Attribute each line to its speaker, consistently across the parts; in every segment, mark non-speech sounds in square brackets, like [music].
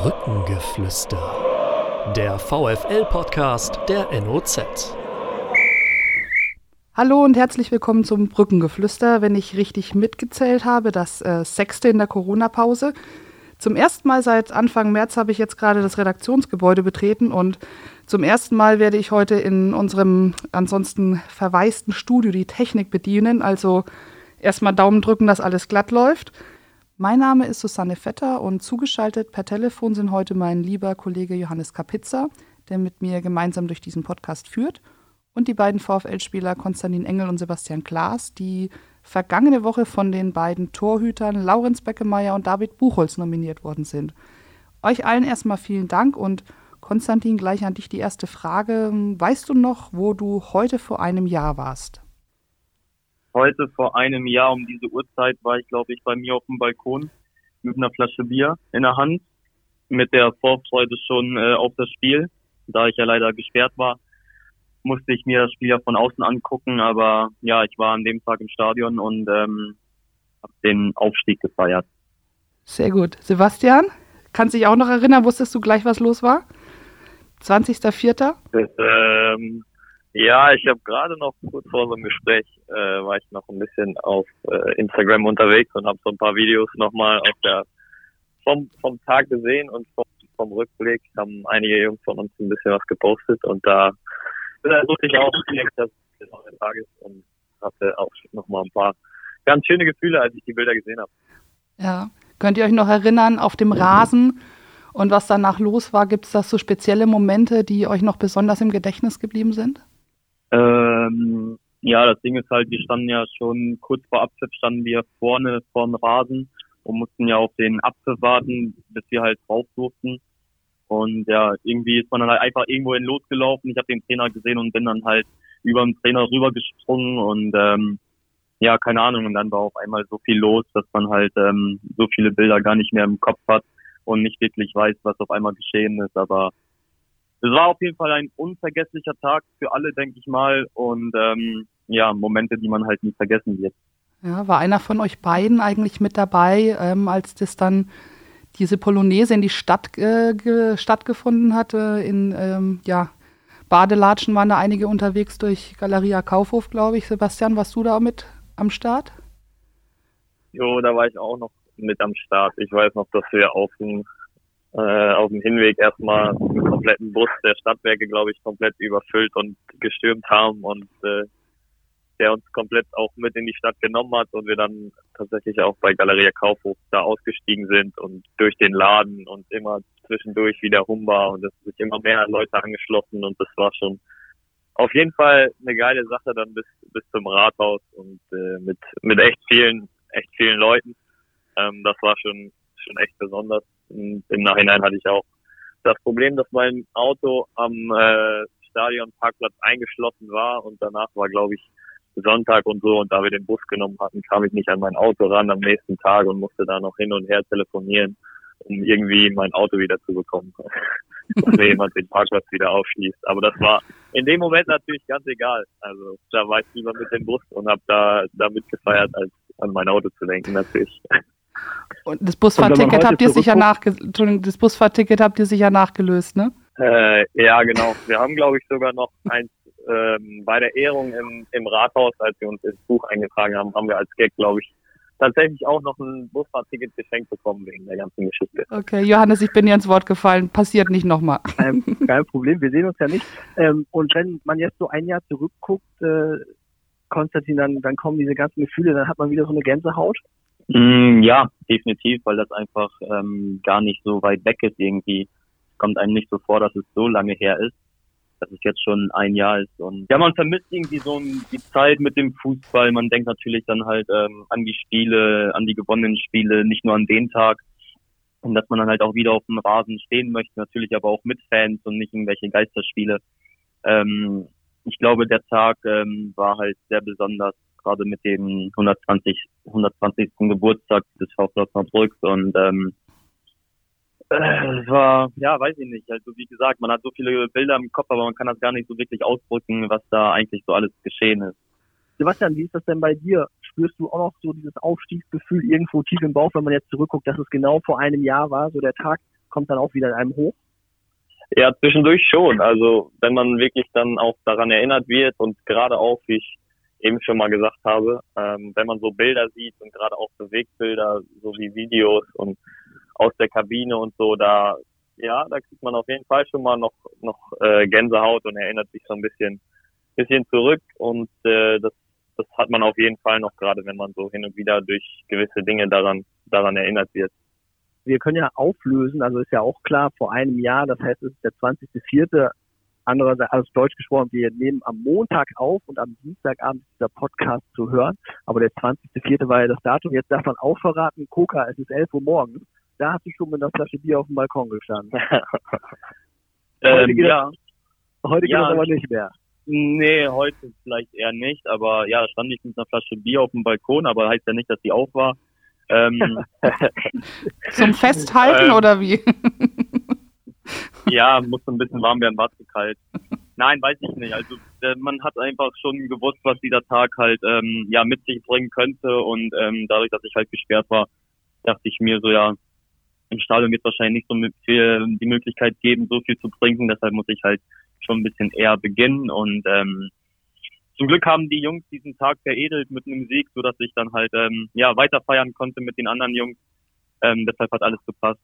Speaker 1: Brückengeflüster. Der VFL-Podcast der NOZ.
Speaker 2: Hallo und herzlich willkommen zum Brückengeflüster. Wenn ich richtig mitgezählt habe, das äh, sechste in der Corona-Pause. Zum ersten Mal seit Anfang März habe ich jetzt gerade das Redaktionsgebäude betreten und zum ersten Mal werde ich heute in unserem ansonsten verwaisten Studio die Technik bedienen. Also erstmal Daumen drücken, dass alles glatt läuft. Mein Name ist Susanne Vetter und zugeschaltet per Telefon sind heute mein lieber Kollege Johannes Kapitzer, der mit mir gemeinsam durch diesen Podcast führt, und die beiden VfL-Spieler Konstantin Engel und Sebastian Klaas, die vergangene Woche von den beiden Torhütern Laurenz Beckemeyer und David Buchholz nominiert worden sind. Euch allen erstmal vielen Dank und Konstantin, gleich an dich die erste Frage. Weißt du noch, wo du heute vor einem Jahr warst?
Speaker 3: Heute vor einem Jahr um diese Uhrzeit war ich, glaube ich, bei mir auf dem Balkon mit einer Flasche Bier in der Hand, mit der Vorfreude schon äh, auf das Spiel. Da ich ja leider gesperrt war, musste ich mir das Spiel ja von außen angucken, aber ja, ich war an dem Tag im Stadion und ähm, habe den Aufstieg gefeiert.
Speaker 2: Sehr gut. Sebastian, kannst du dich auch noch erinnern, wusstest du gleich, was los war? 20.04.?
Speaker 4: Ähm, ja, ich habe gerade noch kurz vor so einem Gespräch äh, war ich noch ein bisschen auf äh, Instagram unterwegs und habe so ein paar Videos nochmal auf der vom vom Tag gesehen und vom, vom Rückblick haben einige Jungs von uns ein bisschen was gepostet und da, wusste ich auch direkt, dass es noch ein Tag ist und hatte auch nochmal ein paar ganz schöne Gefühle, als ich die Bilder gesehen habe.
Speaker 2: Ja, könnt ihr euch noch erinnern auf dem Rasen und was danach los war? Gibt es da so spezielle Momente, die euch noch besonders im Gedächtnis geblieben sind?
Speaker 3: Ähm, ja, das Ding ist halt, wir standen ja schon kurz vor Abpfiff standen wir vorne vorm Rasen und mussten ja auf den Abpfiff warten, bis wir halt drauf durften. Und ja, irgendwie ist man dann halt einfach irgendwohin losgelaufen. Ich habe den Trainer gesehen und bin dann halt über den Trainer rübergesprungen und ähm, ja, keine Ahnung. Und dann war auf einmal so viel los, dass man halt ähm, so viele Bilder gar nicht mehr im Kopf hat und nicht wirklich weiß, was auf einmal geschehen ist. Aber es war auf jeden Fall ein unvergesslicher Tag für alle, denke ich mal. Und ähm, ja, Momente, die man halt nie vergessen wird.
Speaker 2: Ja, war einer von euch beiden eigentlich mit dabei, ähm, als das dann diese Polonaise in die Stadt äh, stattgefunden hatte? In ähm, ja, Badelatschen waren da einige unterwegs durch Galeria Kaufhof, glaube ich. Sebastian, warst du da mit am Start?
Speaker 4: Jo, da war ich auch noch mit am Start. Ich weiß noch, dass wir auf dem äh, auf dem Hinweg erstmal einen kompletten Bus der Stadtwerke, glaube ich, komplett überfüllt und gestürmt haben und äh, der uns komplett auch mit in die Stadt genommen hat und wir dann tatsächlich auch bei Galeria Kaufhof da ausgestiegen sind und durch den Laden und immer zwischendurch wieder Humba und es sich immer mehr Leute angeschlossen und das war schon auf jeden Fall eine geile Sache dann bis bis zum Rathaus und äh, mit mit echt vielen echt vielen Leuten. Ähm, das war schon schon echt besonders. Im Nachhinein hatte ich auch das Problem, dass mein Auto am äh, Stadionparkplatz eingeschlossen war und danach war, glaube ich, Sonntag und so und da wir den Bus genommen hatten, kam ich nicht an mein Auto ran am nächsten Tag und musste da noch hin und her telefonieren, um irgendwie mein Auto wieder zu bekommen, [laughs] dass jemand den Parkplatz wieder aufschließt. Aber das war in dem Moment natürlich ganz egal. Also da war ich lieber mit dem Bus und habe da damit gefeiert, als an mein Auto zu lenken natürlich. [laughs]
Speaker 2: Und das Busfahrticket habt ihr sicher nachge das Busfahrticket habt ihr sicher nachgelöst, ne?
Speaker 4: Äh, ja, genau. Wir haben, glaube ich, sogar noch eins ähm, bei der Ehrung im, im Rathaus, als wir uns ins Buch eingetragen haben, haben wir als Gag, glaube ich, tatsächlich auch noch ein Busfahrticket geschenkt bekommen wegen der ganzen Geschichte.
Speaker 2: Okay, Johannes, ich bin dir ins Wort gefallen. Passiert nicht nochmal.
Speaker 5: Ähm, [laughs] kein Problem, wir sehen uns ja nicht. Ähm, und wenn man jetzt so ein Jahr zurückguckt, äh, Konstantin, dann, dann kommen diese ganzen Gefühle, dann hat man wieder so eine Gänsehaut.
Speaker 3: Mm, ja, definitiv, weil das einfach ähm, gar nicht so weit weg ist irgendwie. Kommt einem nicht so vor, dass es so lange her ist, dass es jetzt schon ein Jahr ist. Und ja, man vermisst irgendwie so die Zeit mit dem Fußball. Man denkt natürlich dann halt ähm, an die Spiele, an die gewonnenen Spiele, nicht nur an den Tag. Und dass man dann halt auch wieder auf dem Rasen stehen möchte, natürlich aber auch mit Fans und nicht irgendwelche Geisterspiele. Ähm, ich glaube, der Tag ähm, war halt sehr besonders gerade mit dem 120, 120. Geburtstag des VfL Osnabrück und ähm, äh, es war, ja, weiß ich nicht. Also wie gesagt, man hat so viele Bilder im Kopf, aber man kann das gar nicht so wirklich ausdrücken, was da eigentlich so alles geschehen ist.
Speaker 5: Sebastian, wie ist das denn bei dir? Spürst du auch noch so dieses Aufstiegsgefühl irgendwo tief im Bauch, wenn man jetzt zurückguckt, dass es genau vor einem Jahr war, so der Tag? kommt dann auch wieder in einem hoch?
Speaker 4: Ja, zwischendurch schon. Also wenn man wirklich dann auch daran erinnert wird und gerade auch, wie ich eben schon mal gesagt habe, ähm, wenn man so Bilder sieht und gerade auch Bewegtbilder, so wie Videos und aus der Kabine und so, da ja, da kriegt man auf jeden Fall schon mal noch noch äh, Gänsehaut und erinnert sich so ein bisschen bisschen zurück und äh, das das hat man auf jeden Fall noch gerade, wenn man so hin und wieder durch gewisse Dinge daran daran erinnert wird
Speaker 5: wir können ja auflösen, also ist ja auch klar, vor einem Jahr, das heißt, es ist der 20.04., andererseits, also Deutsch gesprochen, wir nehmen am Montag auf und am Dienstagabend ist dieser Podcast zu hören, aber der 20.04. war ja das Datum, jetzt darf man auch verraten, Coca, es ist 11 Uhr morgens, da hast du schon mit einer Flasche Bier auf dem Balkon gestanden. [laughs]
Speaker 3: ähm, geht ja.
Speaker 5: Heute geht ja, das aber nicht mehr.
Speaker 3: Nee, heute vielleicht eher nicht, aber ja, da stand ich mit einer Flasche Bier auf dem Balkon, aber heißt ja nicht, dass die auf war. Ähm, [laughs]
Speaker 2: Zum Festhalten [laughs] ähm, oder wie?
Speaker 3: Ja, muss ein bisschen warm werden, war zu kalt. Nein, weiß ich nicht. Also äh, man hat einfach schon gewusst, was dieser Tag halt ähm, ja mit sich bringen könnte und ähm, dadurch, dass ich halt gesperrt war, dachte ich mir so ja, im Stadion wird wahrscheinlich nicht so viel die Möglichkeit geben, so viel zu trinken. Deshalb muss ich halt schon ein bisschen eher beginnen und ähm, zum Glück haben die Jungs diesen Tag veredelt mit einem Sieg, so dass ich dann halt ähm, ja weiter feiern konnte mit den anderen Jungs. Ähm, deshalb hat alles gepasst.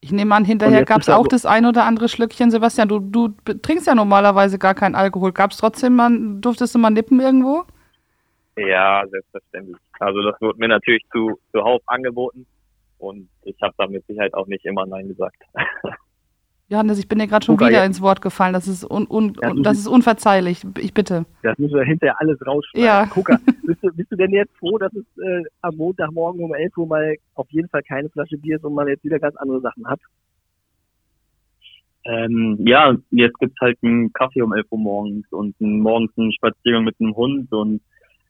Speaker 2: Ich nehme an, hinterher gab es auch das ein oder andere Schlückchen. Sebastian, du, du trinkst ja normalerweise gar keinen Alkohol. Gab es trotzdem mal, durftest du mal nippen irgendwo?
Speaker 4: Ja, selbstverständlich. Also das wurde mir natürlich zu, zuhauf angeboten und ich habe da mit Sicherheit auch nicht immer Nein gesagt. [laughs]
Speaker 2: Johannes, ich bin dir gerade schon wieder ja. ins Wort gefallen. Das ist, un, un, das, das ist unverzeihlich. Ich bitte.
Speaker 5: Das müssen wir hinterher alles rausschneiden. Ja. Gucker, [laughs] bist du, bist du denn jetzt froh, dass es äh, am Montagmorgen um 11 Uhr mal auf jeden Fall keine Flasche Bier ist und man jetzt wieder ganz andere Sachen hat?
Speaker 3: Ähm, ja, jetzt gibt's halt einen Kaffee um 11 Uhr morgens und morgens einen Spaziergang mit einem Hund und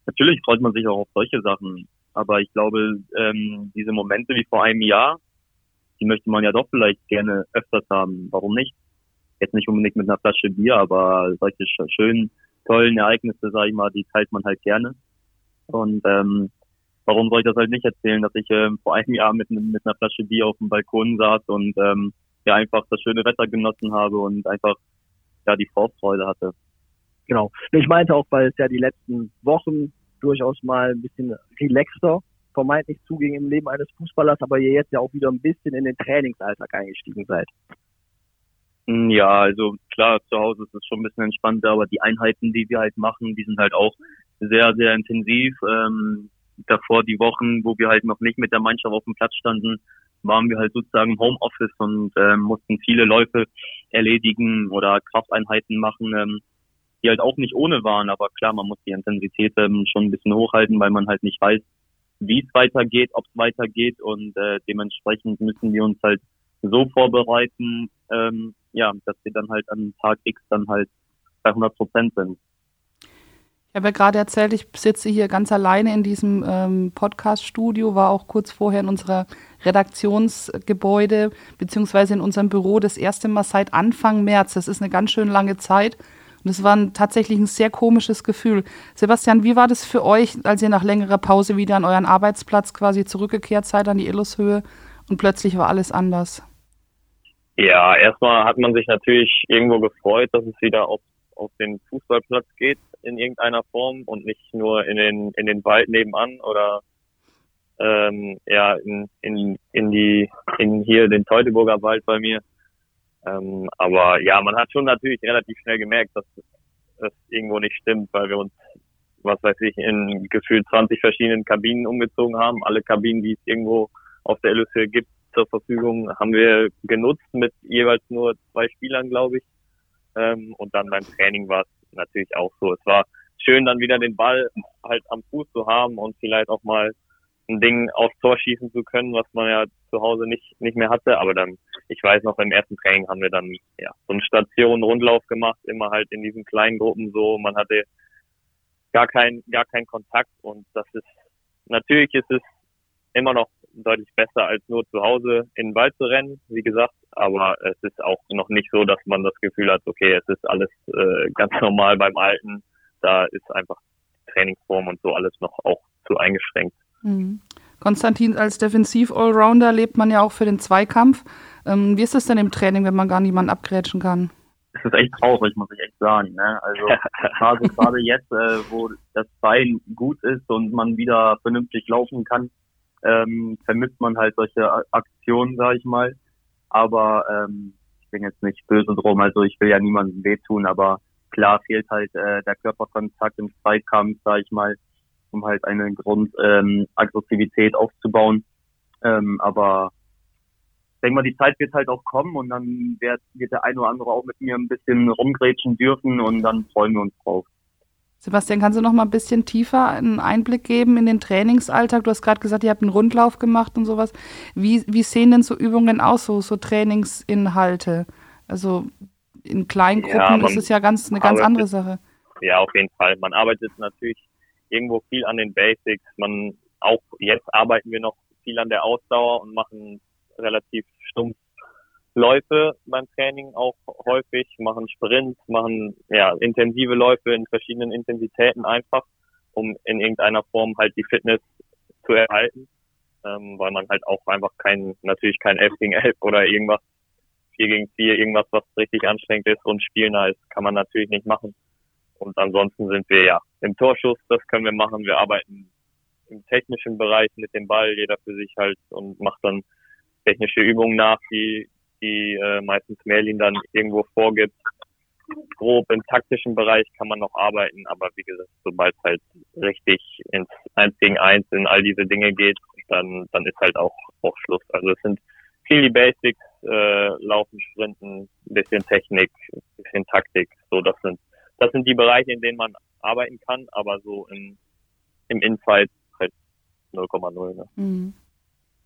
Speaker 3: natürlich freut man sich auch auf solche Sachen. Aber ich glaube, ähm, diese Momente wie vor einem Jahr, die möchte man ja doch vielleicht gerne öfters haben. Warum nicht? Jetzt nicht unbedingt mit einer Flasche Bier, aber solche schönen, tollen Ereignisse, sage ich mal, die teilt man halt gerne. Und ähm, warum soll ich das halt nicht erzählen, dass ich ähm, vor einem Jahr mit, mit einer Flasche Bier auf dem Balkon saß und ähm, ja einfach das schöne Wetter genossen habe und einfach ja die Vorfreude hatte.
Speaker 5: Genau. Ich meinte auch, weil es ja die letzten Wochen durchaus mal ein bisschen relaxter vermeintlich zuging im Leben eines Fußballers, aber ihr jetzt ja auch wieder ein bisschen in den Trainingsalltag eingestiegen seid.
Speaker 3: Hm, ja, also klar, zu Hause ist es schon ein bisschen entspannter, aber die Einheiten, die wir halt machen, die sind halt auch sehr, sehr intensiv. Ähm, davor die Wochen, wo wir halt noch nicht mit der Mannschaft auf dem Platz standen, waren wir halt sozusagen im Homeoffice und ähm, mussten viele Läufe erledigen oder Krafteinheiten machen, ähm, die halt auch nicht ohne waren. Aber klar, man muss die Intensität ähm, schon ein bisschen hochhalten, weil man halt nicht weiß, wie es weitergeht, ob es weitergeht und äh, dementsprechend müssen wir uns halt so vorbereiten, ähm, ja, dass wir dann halt an Tag X dann halt bei 100 Prozent sind.
Speaker 2: Ich habe ja gerade erzählt, ich sitze hier ganz alleine in diesem ähm, Podcast-Studio, war auch kurz vorher in unserer Redaktionsgebäude beziehungsweise in unserem Büro das erste Mal seit Anfang März. Das ist eine ganz schön lange Zeit. Und es war ein, tatsächlich ein sehr komisches Gefühl. Sebastian, wie war das für euch, als ihr nach längerer Pause wieder an euren Arbeitsplatz quasi zurückgekehrt seid, an die Illushöhe und plötzlich war alles anders?
Speaker 4: Ja, erstmal hat man sich natürlich irgendwo gefreut, dass es wieder auf, auf den Fußballplatz geht in irgendeiner Form und nicht nur in den, in den Wald nebenan oder ähm, ja, in, in, in die, in hier den Teutoburger Wald bei mir. Ähm, aber ja, man hat schon natürlich relativ schnell gemerkt, dass das irgendwo nicht stimmt, weil wir uns, was weiß ich, in gefühlt 20 verschiedenen Kabinen umgezogen haben. Alle Kabinen, die es irgendwo auf der LSE gibt, zur Verfügung, haben wir genutzt mit jeweils nur zwei Spielern, glaube ich. Ähm, und dann beim Training war es natürlich auch so. Es war schön, dann wieder den Ball halt am Fuß zu haben und vielleicht auch mal ein Ding aufs Tor schießen zu können, was man ja zu Hause nicht, nicht mehr hatte. Aber dann, ich weiß noch, im ersten Training haben wir dann ja so einen Station-Rundlauf gemacht, immer halt in diesen kleinen Gruppen so. Man hatte gar keinen gar keinen Kontakt und das ist natürlich ist es immer noch deutlich besser als nur zu Hause in den Wald zu rennen, wie gesagt. Aber es ist auch noch nicht so, dass man das Gefühl hat, okay, es ist alles äh, ganz [laughs] normal beim Alten. Da ist einfach Trainingsform und so alles noch auch zu eingeschränkt.
Speaker 2: Mhm. Konstantin, als Defensiv-Allrounder lebt man ja auch für den Zweikampf. Ähm, wie ist es denn im Training, wenn man gar niemanden abgrätschen kann?
Speaker 3: Es ist echt traurig, muss ich echt sagen. Ne? Also [laughs] gerade, gerade jetzt, äh, wo das Bein gut ist und man wieder vernünftig laufen kann, ähm, vermisst man halt solche Aktionen, sage ich mal. Aber ähm, ich bin jetzt nicht böse drum, also ich will ja niemandem wehtun, aber klar fehlt halt äh, der Körperkontakt im Zweikampf, sage ich mal, um halt eine Grundaggressivität ähm, aufzubauen. Ähm, aber ich denke mal, die Zeit wird halt auch kommen und dann wird, wird der eine oder andere auch mit mir ein bisschen rumgrätschen dürfen und dann freuen wir uns drauf.
Speaker 2: Sebastian, kannst du noch mal ein bisschen tiefer einen Einblick geben in den Trainingsalltag? Du hast gerade gesagt, ihr habt einen Rundlauf gemacht und sowas. Wie, wie sehen denn so Übungen aus, so, so Trainingsinhalte? Also in kleinen Gruppen ja, ist es ja ganz eine ganz andere Sache.
Speaker 4: Ja, auf jeden Fall. Man arbeitet natürlich irgendwo viel an den Basics. Man auch jetzt arbeiten wir noch viel an der Ausdauer und machen relativ stumpf Läufe beim Training auch häufig, machen Sprints, machen ja intensive Läufe in verschiedenen Intensitäten einfach, um in irgendeiner Form halt die Fitness zu erhalten, ähm, weil man halt auch einfach kein, natürlich kein 11 gegen 11 oder irgendwas 4 gegen 4, irgendwas, was richtig anstrengend ist und spielnah ist, kann man natürlich nicht machen. Und ansonsten sind wir ja im Torschuss, das können wir machen. Wir arbeiten im technischen Bereich mit dem Ball, jeder für sich halt und macht dann technische Übungen nach, die die äh, meistens Merlin dann irgendwo vorgibt. Grob im taktischen Bereich kann man noch arbeiten, aber wie gesagt, sobald es halt richtig ins Eins gegen Eins in all diese Dinge geht, dann, dann ist halt auch, auch Schluss. Also es sind viel die Basics, äh, Laufen, Sprinten, bisschen Technik, bisschen Taktik. So, das sind, das sind die Bereiche, in denen man arbeiten kann, aber so im, im Infight halt 0,0. Ne? Mhm.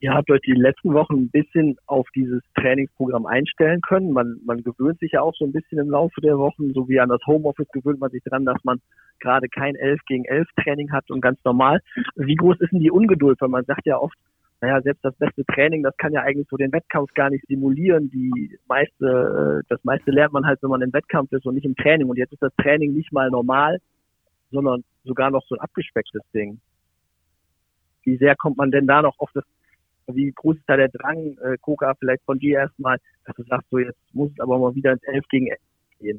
Speaker 5: Ihr habt euch die letzten Wochen ein bisschen auf dieses Trainingsprogramm einstellen können. Man, man gewöhnt sich ja auch so ein bisschen im Laufe der Wochen, so wie an das Homeoffice gewöhnt man sich dran, dass man gerade kein 11 gegen 11 Training hat und ganz normal. Wie groß ist denn die Ungeduld? Weil man sagt ja oft, naja, selbst das beste Training, das kann ja eigentlich so den Wettkampf gar nicht simulieren. Die meiste, äh, das meiste lernt man halt, wenn man im Wettkampf ist und nicht im Training. Und jetzt ist das Training nicht mal normal, sondern sogar noch so ein abgespecktes Ding. Wie sehr kommt man denn da noch auf das wie groß ist da der Drang, äh, Koka, vielleicht von dir erstmal, dass du sagst, so jetzt muss es aber mal wieder ins 11 gegen 11 gehen?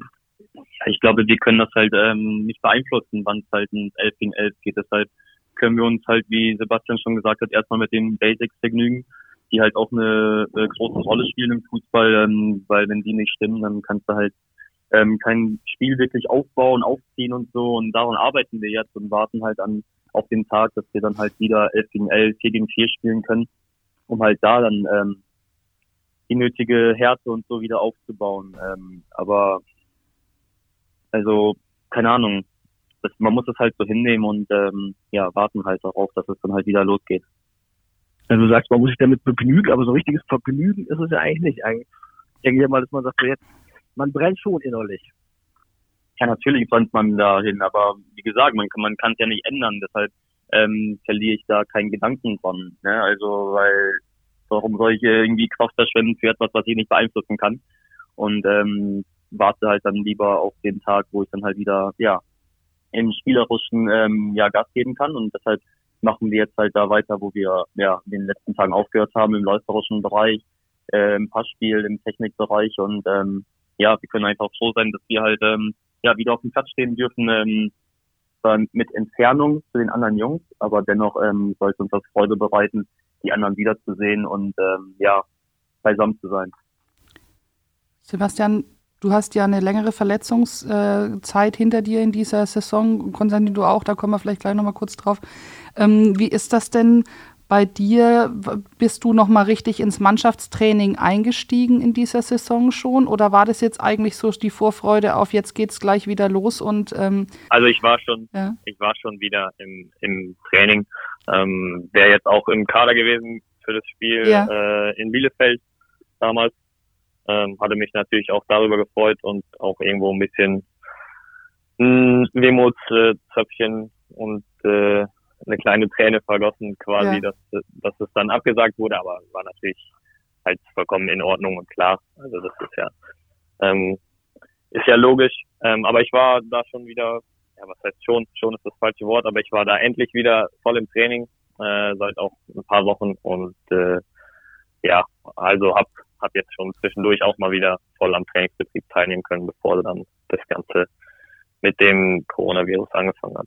Speaker 3: Ich glaube, wir können das halt ähm, nicht beeinflussen, wann es halt ins 11 gegen 11 geht. Deshalb können wir uns halt, wie Sebastian schon gesagt hat, erstmal mit den Basics vergnügen, die halt auch eine, eine große Rolle spielen im Fußball, ähm, weil wenn die nicht stimmen, dann kannst du halt ähm, kein Spiel wirklich aufbauen, aufziehen und so. Und daran arbeiten wir jetzt und warten halt an auf den Tag, dass wir dann halt wieder 11 gegen 11, 4 gegen 4 spielen können um halt da dann ähm, die nötige Härte und so wieder aufzubauen. Ähm, aber also, keine Ahnung, das, man muss es halt so hinnehmen und ähm, ja, warten halt darauf, dass es dann halt wieder losgeht.
Speaker 5: Also du sagst, man muss sich damit begnügen, aber so richtiges Vergnügen ist es ja eigentlich nicht. Eigentlich denke ich mal, dass man sagt, so jetzt, man brennt schon innerlich.
Speaker 3: Ja, natürlich brennt man dahin, aber wie gesagt, man kann man es ja nicht ändern. Deshalb ähm, verliere ich da keinen Gedanken dran. Ne? Also, weil warum soll ich irgendwie Kraft verschwenden für etwas, was ich nicht beeinflussen kann? Und ähm, warte halt dann lieber auf den Tag, wo ich dann halt wieder, ja, im spielerischen ähm, ja, Gas geben kann. Und deshalb machen wir jetzt halt da weiter, wo wir ja in den letzten Tagen aufgehört haben, im läuferischen Bereich, äh, im Passspiel, im Technikbereich. Und ähm, ja, wir können einfach froh sein, dass wir halt ähm, ja wieder auf dem Platz stehen dürfen, ähm, mit Entfernung zu den anderen Jungs, aber dennoch ähm, sollte uns das Freude bereiten, die anderen wiederzusehen und ähm, ja, beisammen zu sein.
Speaker 2: Sebastian, du hast ja eine längere Verletzungszeit hinter dir in dieser Saison. Konstantin, du auch, da kommen wir vielleicht gleich nochmal kurz drauf. Ähm, wie ist das denn bei dir, bist du noch mal richtig ins Mannschaftstraining eingestiegen in dieser Saison schon oder war das jetzt eigentlich so die Vorfreude auf jetzt geht's gleich wieder los und ähm,
Speaker 4: also ich war schon ja. ich war schon wieder im, im Training ähm, wäre jetzt auch im Kader gewesen für das Spiel ja. äh, in Bielefeld damals ähm, hatte mich natürlich auch darüber gefreut und auch irgendwo ein bisschen ein Wehmutszöpfchen und äh, eine kleine Träne vergossen, quasi, ja. dass, dass es dann abgesagt wurde, aber war natürlich halt vollkommen in Ordnung und klar. Also das ist ja, ähm, ist ja logisch. Ähm, aber ich war da schon wieder, ja, was heißt schon, schon ist das falsche Wort, aber ich war da endlich wieder voll im Training, äh, seit auch ein paar Wochen und äh, ja, also hab, habe jetzt schon zwischendurch auch mal wieder voll am Trainingsbetrieb teilnehmen können, bevor dann das Ganze mit dem Coronavirus angefangen hat.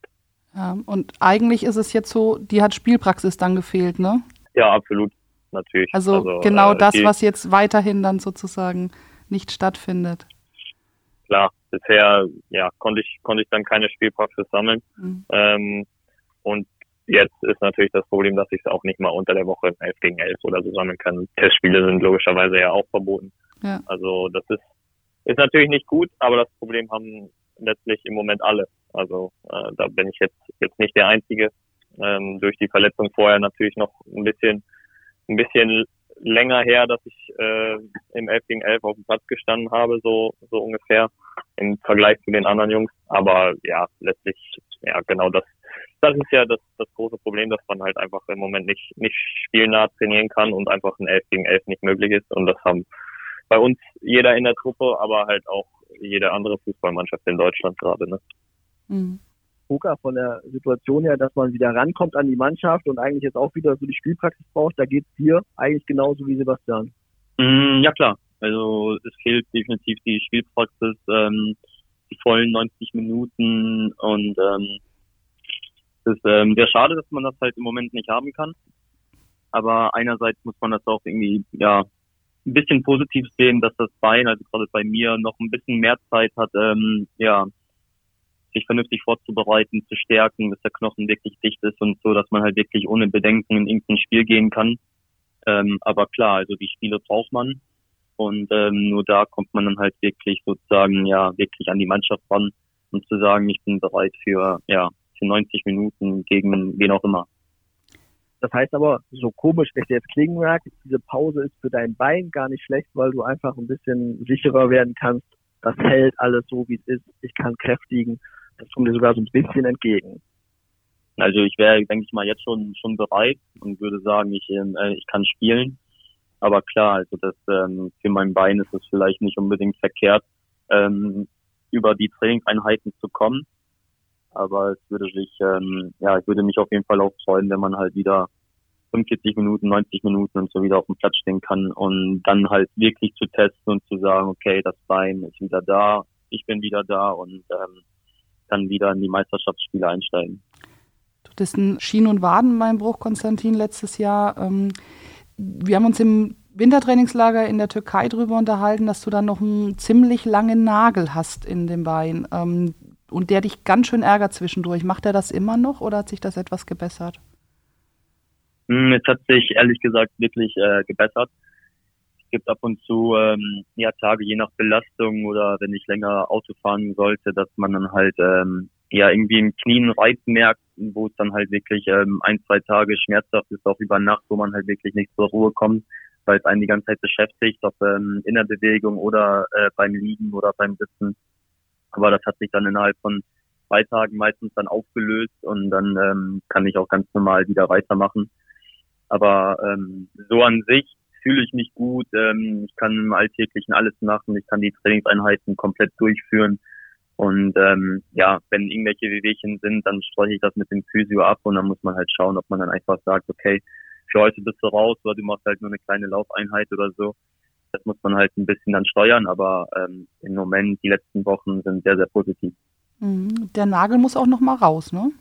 Speaker 2: Ja, und eigentlich ist es jetzt so, die hat Spielpraxis dann gefehlt, ne?
Speaker 4: Ja, absolut, natürlich.
Speaker 2: Also, also genau äh, das, was jetzt weiterhin dann sozusagen nicht stattfindet.
Speaker 4: Klar, bisher ja konnte ich konnte ich dann keine Spielpraxis sammeln. Mhm. Ähm, und jetzt ist natürlich das Problem, dass ich es auch nicht mal unter der Woche 11 gegen 11 oder so sammeln kann. Testspiele sind logischerweise ja auch verboten. Ja. Also das ist ist natürlich nicht gut, aber das Problem haben letztlich im Moment alle. Also äh, da bin ich jetzt jetzt nicht der Einzige. Ähm, durch die Verletzung vorher natürlich noch ein bisschen ein bisschen länger her, dass ich äh, im 11 gegen 11 auf dem Platz gestanden habe, so so ungefähr im Vergleich zu den anderen Jungs. Aber ja, letztlich ja genau das das ist ja das, das große Problem, dass man halt einfach im Moment nicht, nicht spielnah trainieren kann und einfach ein 11 gegen 11 nicht möglich ist. Und das haben bei uns jeder in der Truppe, aber halt auch jede andere Fußballmannschaft in Deutschland gerade. Ne?
Speaker 5: Mhm. Poker von der Situation her, dass man wieder rankommt an die Mannschaft und eigentlich jetzt auch wieder so die Spielpraxis braucht, da geht es dir eigentlich genauso wie Sebastian.
Speaker 3: Mm, ja klar, also es fehlt definitiv die Spielpraxis, ähm, die vollen 90 Minuten und ähm, es ist ähm, sehr schade, dass man das halt im Moment nicht haben kann. Aber einerseits muss man das auch irgendwie, ja, ein bisschen positiv sehen, dass das Bein, also gerade bei mir, noch ein bisschen mehr Zeit hat, ähm, ja, sich vernünftig vorzubereiten, zu stärken, bis der Knochen wirklich dicht ist und so, dass man halt wirklich ohne Bedenken in irgendein Spiel gehen kann. Ähm, aber klar, also die Spiele braucht man. Und ähm, nur da kommt man dann halt wirklich sozusagen ja wirklich an die Mannschaft ran, um zu sagen, ich bin bereit für ja für 90 Minuten gegen wen auch immer.
Speaker 5: Das heißt aber, so komisch es jetzt klingen mag, diese Pause ist für dein Bein gar nicht schlecht, weil du einfach ein bisschen sicherer werden kannst. Das hält alles so, wie es ist. Ich kann kräftigen. Das kommt dir sogar so ein bisschen entgegen.
Speaker 3: Also ich wäre, denke ich mal, jetzt schon schon bereit und würde sagen, ich, äh, ich kann spielen. Aber klar, also das ähm, für mein Bein ist es vielleicht nicht unbedingt verkehrt, ähm, über die Trainingseinheiten zu kommen aber es würde sich, ähm, ja, ich würde mich auf jeden Fall auch freuen, wenn man halt wieder 45 Minuten, 90 Minuten und so wieder auf dem Platz stehen kann und dann halt wirklich zu testen und zu sagen, okay, das Bein ist wieder da, ich bin wieder da und ähm, dann wieder in die Meisterschaftsspiele einsteigen.
Speaker 2: Du hattest einen Schien- und Wadenbeinbruch, Konstantin, letztes Jahr. Ähm, wir haben uns im Wintertrainingslager in der Türkei darüber unterhalten, dass du dann noch einen ziemlich langen Nagel hast in dem Bein. Ähm, und der dich ganz schön ärgert zwischendurch. Macht er das immer noch oder hat sich das etwas gebessert?
Speaker 3: Hm, es hat sich ehrlich gesagt wirklich äh, gebessert. Es gibt ab und zu ähm, ja, Tage, je nach Belastung oder wenn ich länger Auto fahren sollte, dass man dann halt ähm, ja irgendwie im Knien Reiz merkt, wo es dann halt wirklich ähm, ein, zwei Tage schmerzhaft ist, auch über Nacht, wo man halt wirklich nicht zur Ruhe kommt, weil es einen die ganze Zeit beschäftigt, ob ähm, in der Bewegung oder äh, beim Liegen oder beim Sitzen. Aber das hat sich dann innerhalb von zwei Tagen meistens dann aufgelöst und dann ähm, kann ich auch ganz normal wieder weitermachen. Aber ähm, so an sich fühle ich mich gut. Ähm, ich kann im Alltäglichen alles machen. Ich kann die Trainingseinheiten komplett durchführen. Und ähm, ja, wenn irgendwelche Wehwehchen sind, dann streiche ich das mit dem Physio ab und dann muss man halt schauen, ob man dann einfach sagt, okay, für heute bist du raus oder du machst halt nur eine kleine Laufeinheit oder so. Das muss man halt ein bisschen dann steuern, aber ähm, im Moment, die letzten Wochen sind sehr, sehr positiv.
Speaker 2: Mhm. Der Nagel muss auch noch mal raus, ne?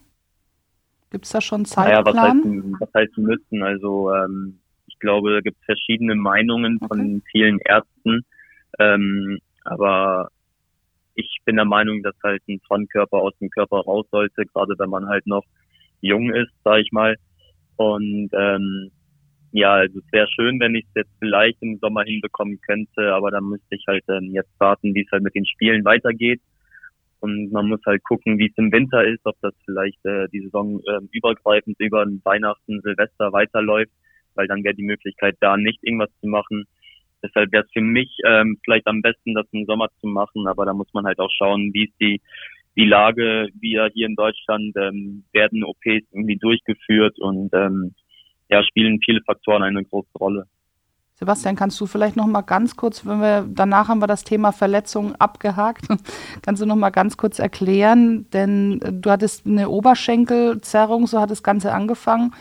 Speaker 2: Gibt es da schon Zeitplan?
Speaker 3: Naja, was heißt, was heißt müssen? Also ähm, ich glaube, da gibt es verschiedene Meinungen okay. von vielen Ärzten. Ähm, aber ich bin der Meinung, dass halt ein Frontkörper aus dem Körper raus sollte, gerade wenn man halt noch jung ist, sage ich mal. Und ähm, ja, also es wäre schön, wenn ich es jetzt vielleicht im Sommer hinbekommen könnte, aber dann müsste ich halt ähm, jetzt warten, wie es halt mit den Spielen weitergeht. Und man muss halt gucken, wie es im Winter ist, ob das vielleicht äh, die Saison äh, übergreifend über Weihnachten, Silvester weiterläuft, weil dann wäre die Möglichkeit da nicht irgendwas zu machen. Deshalb wäre es für mich ähm, vielleicht am besten, das im Sommer zu machen, aber da muss man halt auch schauen, wie ist die die Lage, wir hier in Deutschland ähm, werden OPs irgendwie durchgeführt und ähm, ja, spielen viele Faktoren eine große Rolle.
Speaker 2: Sebastian, kannst du vielleicht noch mal ganz kurz, wenn wir danach haben wir das Thema Verletzungen abgehakt, [laughs] kannst du noch mal ganz kurz erklären, denn du hattest eine Oberschenkelzerrung, so hat das Ganze angefangen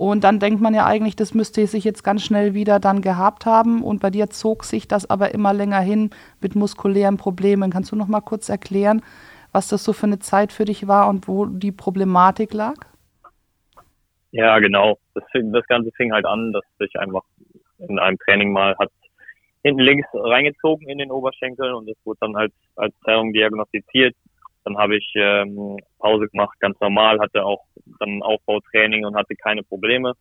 Speaker 2: Und dann denkt man ja eigentlich, das müsste sich jetzt ganz schnell wieder dann gehabt haben. Und bei dir zog sich das aber immer länger hin mit muskulären Problemen. Kannst du noch mal kurz erklären, was das so für eine Zeit für dich war und wo die Problematik lag?
Speaker 4: Ja, genau. Das, das Ganze fing halt an, dass sich einfach in einem Training mal hat hinten links reingezogen in den Oberschenkel und das wurde dann als, als Zerrung diagnostiziert. Dann habe ich ähm, Pause gemacht, ganz normal, hatte auch dann Aufbautraining und hatte keine Probleme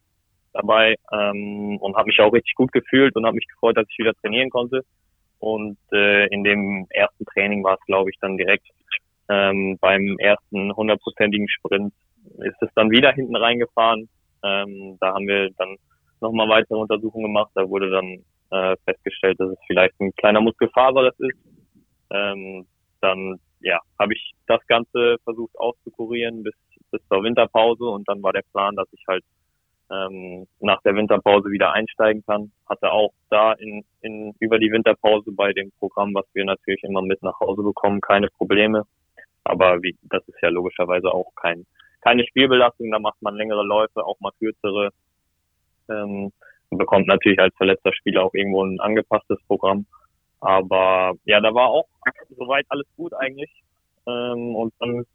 Speaker 4: dabei ähm, und habe mich auch richtig gut gefühlt und habe mich gefreut, dass ich wieder trainieren konnte. Und äh, in dem ersten Training war es, glaube ich, dann direkt ähm, beim ersten hundertprozentigen Sprint ist es dann wieder hinten reingefahren. Ähm, da haben wir dann nochmal weitere Untersuchungen gemacht. Da wurde dann äh, festgestellt, dass es vielleicht ein kleiner Muskelfaser ist. Ähm, dann ja, habe ich das Ganze versucht auszukurieren bis, bis zur Winterpause und dann war der Plan, dass ich halt ähm, nach der Winterpause wieder einsteigen kann. Hatte auch da in, in über die Winterpause bei dem Programm, was wir natürlich immer mit nach Hause bekommen, keine Probleme. Aber wie, das ist ja logischerweise auch kein, keine Spielbelastung, da macht man längere Läufe, auch mal kürzere. Ähm, bekommt natürlich als verletzter Spieler auch irgendwo ein angepasstes Programm. Aber ja, da war auch soweit alles gut eigentlich. Ähm, und dann,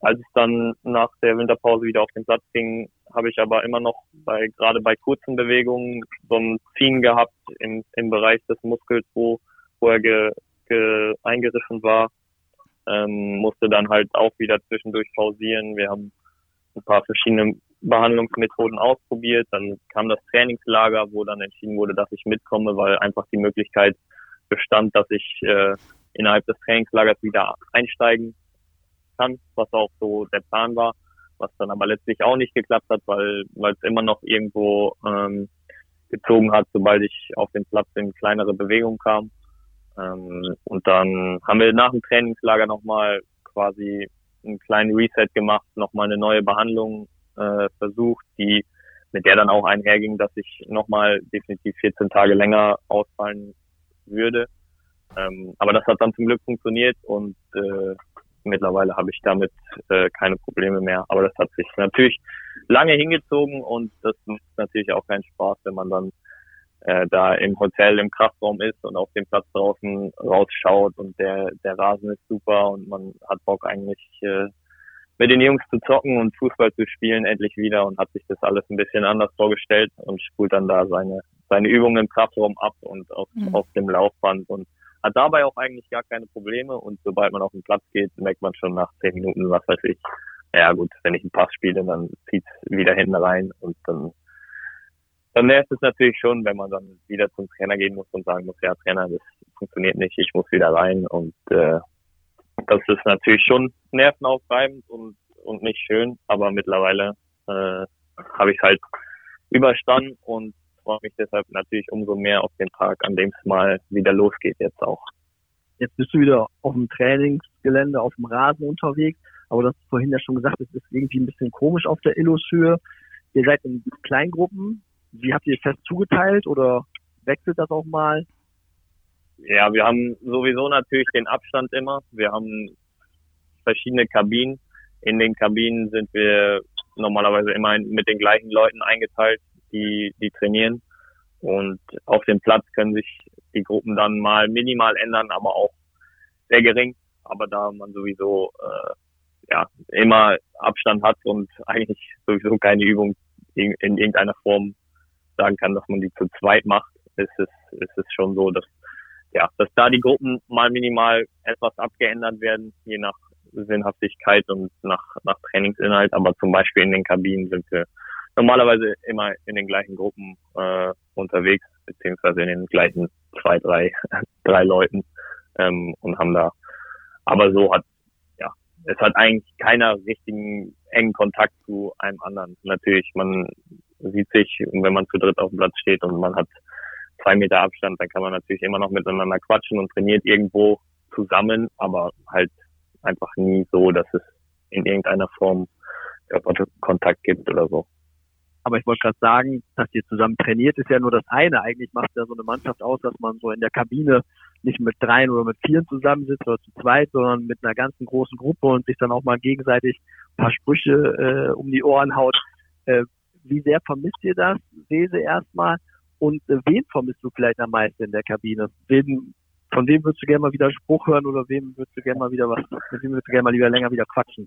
Speaker 4: als es dann nach der Winterpause wieder auf den Platz ging, habe ich aber immer noch bei gerade bei kurzen Bewegungen so ein Ziehen gehabt im, im Bereich des Muskels, wo, wo er ge, ge, eingerissen war. Ähm, musste dann halt auch wieder zwischendurch pausieren. Wir haben ein paar verschiedene Behandlungsmethoden ausprobiert. Dann kam das Trainingslager, wo dann entschieden wurde, dass ich mitkomme, weil einfach die Möglichkeit bestand, dass ich äh, innerhalb des Trainingslagers wieder einsteigen kann, was auch so der Plan war, was dann aber letztlich auch nicht geklappt hat, weil weil es immer noch irgendwo ähm, gezogen hat, sobald ich auf den Platz in kleinere Bewegungen kam. Ähm, und dann haben wir nach dem Trainingslager nochmal quasi einen kleinen Reset gemacht, nochmal eine neue Behandlung äh, versucht, die mit der dann auch einherging, dass ich nochmal definitiv 14 Tage länger ausfallen würde. Ähm, aber das hat dann zum Glück funktioniert und äh, mittlerweile habe ich damit äh, keine Probleme mehr. Aber das hat sich natürlich lange hingezogen und das macht natürlich auch keinen Spaß, wenn man dann äh, da im Hotel im Kraftraum ist und auf dem Platz draußen rausschaut und der der Rasen ist super und man hat Bock eigentlich äh, mit den Jungs zu zocken und Fußball zu spielen endlich wieder und hat sich das alles ein bisschen anders vorgestellt und spult dann da seine seine Übungen im Kraftraum ab und auf, mhm. auf dem Laufband und hat dabei auch eigentlich gar keine Probleme und sobald man auf den Platz geht, merkt man schon nach zehn Minuten, was weiß ich. Ja gut, wenn ich einen Pass spiele, dann zieht's wieder hinten rein und dann dann nervt es natürlich schon, wenn man dann wieder zum Trainer gehen muss und sagen muss, ja Trainer, das funktioniert nicht, ich muss wieder rein und äh, das ist natürlich schon nervenaufreibend und und nicht schön, aber mittlerweile äh, habe ich halt überstanden und freue mich deshalb natürlich umso mehr auf den Tag, an dem es mal wieder losgeht jetzt auch.
Speaker 5: Jetzt bist du wieder auf dem Trainingsgelände, auf dem Rasen unterwegs, aber das vorhin ja schon gesagt, es ist irgendwie ein bisschen komisch auf der Illushöhe. Ihr seid in Kleingruppen. Wie habt ihr fest zugeteilt oder wechselt das auch mal?
Speaker 4: Ja, wir haben sowieso natürlich den Abstand immer. Wir haben verschiedene Kabinen. In den Kabinen sind wir normalerweise immer mit den gleichen Leuten eingeteilt die, die trainieren. Und auf dem Platz können sich die Gruppen dann mal minimal ändern, aber auch sehr gering. Aber da man sowieso äh, ja immer Abstand hat und [laughs] eigentlich sowieso keine Übung in, in irgendeiner Form sagen kann, dass man die zu zweit macht, ist es, ist es schon so, dass ja, dass da die Gruppen mal minimal etwas abgeändert werden, je nach Sinnhaftigkeit und nach, nach Trainingsinhalt. Aber zum Beispiel in den Kabinen sind wir normalerweise immer in den gleichen Gruppen äh, unterwegs, beziehungsweise in den gleichen zwei, drei, [laughs] drei Leuten ähm, und haben da, aber so hat, ja, es hat eigentlich keiner richtigen engen Kontakt zu einem anderen. Natürlich, man sieht sich, wenn man zu dritt auf dem Platz steht und man hat zwei Meter Abstand, dann kann man natürlich immer noch miteinander quatschen und trainiert irgendwo zusammen, aber halt einfach nie so, dass es in irgendeiner Form Kontakt gibt oder so.
Speaker 5: Aber ich wollte gerade sagen, dass ihr zusammen trainiert, ist ja nur das eine. Eigentlich macht ja so eine Mannschaft aus, dass man so in der Kabine nicht mit dreien oder mit vieren zusammensitzt oder zu zweit, sondern mit einer ganzen großen Gruppe und sich dann auch mal gegenseitig ein paar Sprüche äh, um die Ohren haut. Äh, Wie sehr vermisst ihr das? Sese erstmal. Und äh, wen vermisst du vielleicht am meisten in der Kabine? Wen, von wem würdest du gerne mal wieder Spruch hören oder wem würdest du gerne mal wieder was, mit wem würdest du gerne mal lieber länger wieder quatschen?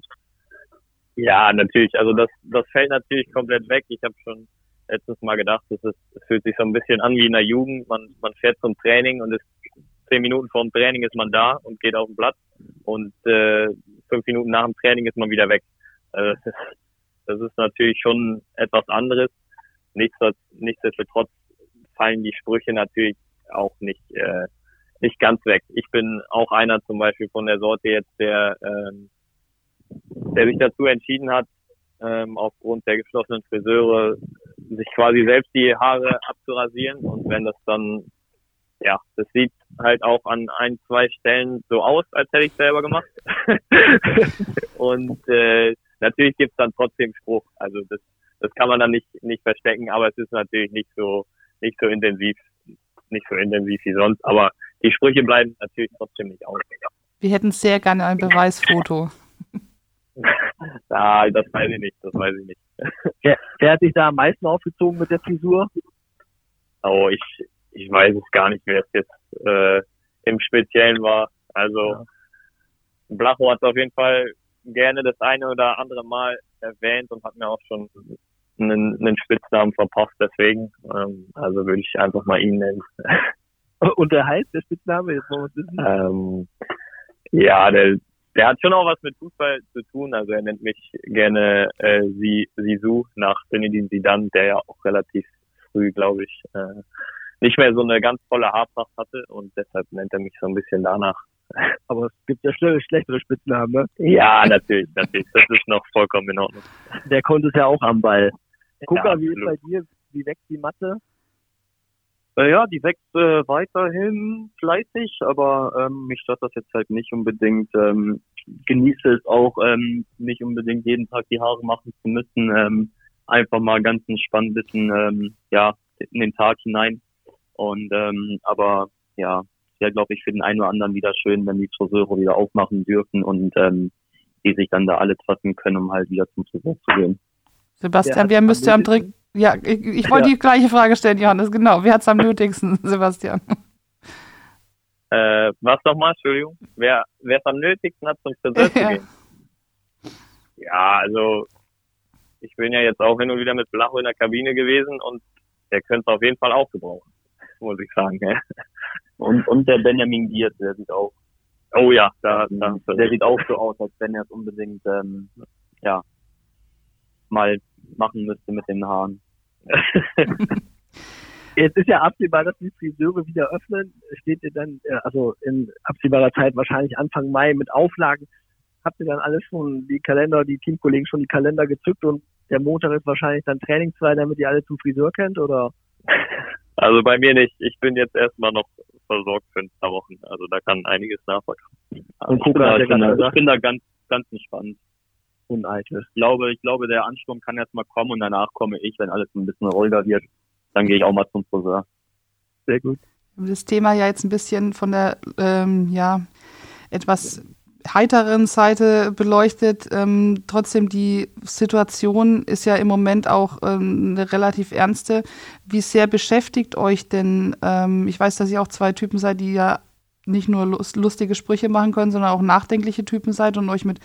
Speaker 4: Ja, natürlich. Also das, das fällt natürlich komplett weg. Ich habe schon letztes Mal gedacht, es, ist, es fühlt sich so ein bisschen an wie in der Jugend. Man, man fährt zum Training und ist zehn Minuten vor dem Training ist man da und geht auf den Platz und äh, fünf Minuten nach dem Training ist man wieder weg. Also das, ist, das ist natürlich schon etwas anderes. Nichtsdestotrotz fallen die Sprüche natürlich auch nicht äh, nicht ganz weg. Ich bin auch einer zum Beispiel von der Sorte jetzt, der ähm, der sich dazu entschieden hat, ähm, aufgrund der geschlossenen Friseure sich quasi selbst die Haare abzurasieren und wenn das dann ja, das sieht halt auch an ein, zwei Stellen so aus, als hätte ich selber gemacht. [laughs] und äh, natürlich gibt's dann trotzdem Spruch. Also das, das kann man dann nicht, nicht verstecken, aber es ist natürlich nicht so, nicht so intensiv, nicht so intensiv wie sonst. Aber die Sprüche bleiben natürlich trotzdem nicht aus.
Speaker 2: Wir hätten sehr gerne ein Beweisfoto. [laughs]
Speaker 4: ah, das weiß ich nicht, das weiß ich nicht. [laughs]
Speaker 5: Wer, wer hat sich da am meisten aufgezogen mit der Frisur?
Speaker 4: Oh, ich, ich weiß es gar nicht, wer es jetzt äh, im Speziellen war. Also ja. Blacho hat auf jeden Fall gerne das eine oder andere Mal erwähnt und hat mir auch schon einen, einen Spitznamen verpasst, deswegen. Ähm, also würde ich einfach mal ihn nennen. [laughs]
Speaker 5: Und der heißt, der Spitzname, jetzt wissen.
Speaker 4: Ähm, ja, der, der hat schon auch was mit Fußball zu tun. Also er nennt mich gerne äh, Sisu nach Zinedine Zidane, der ja auch relativ früh, glaube ich, äh, nicht mehr so eine ganz volle Haarpracht hatte und deshalb nennt er mich so ein bisschen danach. [laughs]
Speaker 5: Aber es gibt ja schnell schlechtere Spitznamen, ne?
Speaker 4: Ja, natürlich, natürlich. Das ist noch vollkommen in Ordnung.
Speaker 5: Der konnte es ja auch am Ball. Guck ja, mal, wie ist bei dir? Wie wächst die Matte?
Speaker 3: Äh, ja, die wächst äh, weiterhin fleißig, aber ähm, mich stört das jetzt halt nicht unbedingt. Ähm, genieße es auch ähm, nicht unbedingt jeden Tag die Haare machen zu müssen. Ähm, einfach mal ganz entspannt ein bisschen ähm, ja, in den Tag hinein. Und ähm, aber ja, wäre glaube ich für den einen oder anderen wieder schön, wenn die Friseure wieder aufmachen dürfen und ähm, die sich dann da alle treffen können, um halt wieder zum Friseur zu gehen.
Speaker 2: Sebastian, wer müsste am dringend ja, ich, ich wollte ja. die gleiche Frage stellen, Johannes, genau. Wer hat es am nötigsten, [laughs] Sebastian?
Speaker 4: Äh, was nochmal, Entschuldigung? Wer es am nötigsten hat, zum Friseur zu gehen? Ja, also ich bin ja jetzt auch hin und wieder mit Blacho in der Kabine gewesen und der könnte es auf jeden Fall auch gebrauchen [laughs] muss ich sagen. Ja.
Speaker 3: Und, und der Benjamin Diaz, der sieht auch.
Speaker 4: Oh ja, da, da
Speaker 3: der sieht auch so aus, als wenn er es unbedingt ähm, ja mal machen müsste mit den Haaren. [laughs]
Speaker 5: Jetzt ist ja absehbar, dass die Friseure wieder öffnen. Steht ihr dann, äh, also in absehbarer Zeit wahrscheinlich Anfang Mai mit Auflagen. Habt ihr dann alles schon die Kalender, die Teamkollegen schon die Kalender gezückt und der Montag ist wahrscheinlich dann trainingsfrei, damit ihr alle zum Friseur kennt, oder?
Speaker 4: Also bei mir nicht. Ich bin jetzt erstmal noch versorgt für ein paar Wochen. Also da kann einiges nachwachsen.
Speaker 3: Also ich, bin da, ich, bin da, ich bin da ganz, ganz entspannt. Uneitel. Ich glaube, ich glaube, der Ansturm kann erstmal kommen und danach komme ich, wenn alles ein bisschen ruhiger wird. Dann gehe ich auch mal zum Friseur.
Speaker 5: Sehr gut.
Speaker 2: Das Thema ja jetzt ein bisschen von der, ähm, ja, etwas heiteren Seite beleuchtet. Ähm, trotzdem, die Situation ist ja im Moment auch ähm, eine relativ ernste. Wie sehr beschäftigt euch denn, ähm, ich weiß, dass ihr auch zwei Typen seid, die ja nicht nur lustige Sprüche machen können, sondern auch nachdenkliche Typen seid und euch mit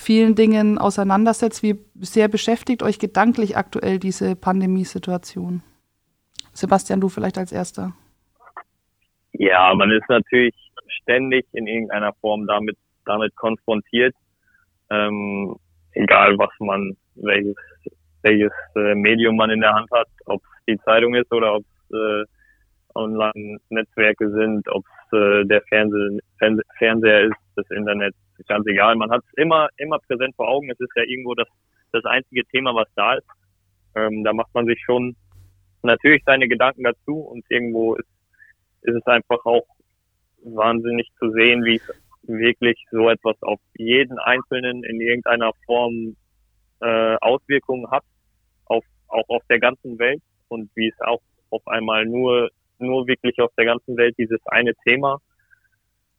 Speaker 2: vielen Dingen auseinandersetzt. Wie sehr beschäftigt euch gedanklich aktuell diese Pandemiesituation? Sebastian, du vielleicht als Erster.
Speaker 4: Ja, man ist natürlich ständig in irgendeiner Form damit damit konfrontiert, ähm, egal was man, welches, welches äh, Medium man in der Hand hat, ob es die Zeitung ist oder ob es äh, Online-Netzwerke sind, ob es äh, der Fernseh, Fernseh, Fernseher ist, das Internet, ganz egal. Man hat es immer, immer präsent vor Augen. Es ist ja irgendwo das, das einzige Thema, was da ist. Ähm, da macht man sich schon natürlich seine Gedanken dazu und irgendwo ist, ist es einfach auch wahnsinnig zu sehen, wie es wirklich so etwas auf jeden Einzelnen in irgendeiner Form äh, Auswirkungen hat, auf, auch auf der ganzen Welt und wie es auch auf einmal nur, nur wirklich auf der ganzen Welt dieses eine Thema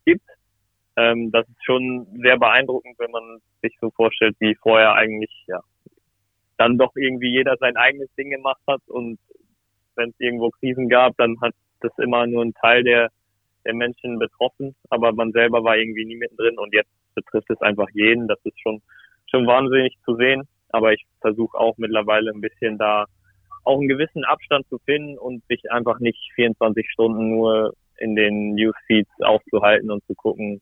Speaker 4: gibt. Ähm, das ist schon sehr beeindruckend, wenn man sich so vorstellt, wie vorher eigentlich, ja, dann doch irgendwie jeder sein eigenes Ding gemacht hat und wenn es irgendwo Krisen gab, dann hat das immer nur ein Teil der, der Menschen betroffen, aber man selber war irgendwie nie mittendrin und jetzt betrifft es einfach jeden. Das ist schon, schon wahnsinnig zu sehen. Aber ich versuche auch mittlerweile ein bisschen da auch einen gewissen Abstand zu finden und sich einfach nicht 24 Stunden nur in den Newsfeeds aufzuhalten und zu gucken,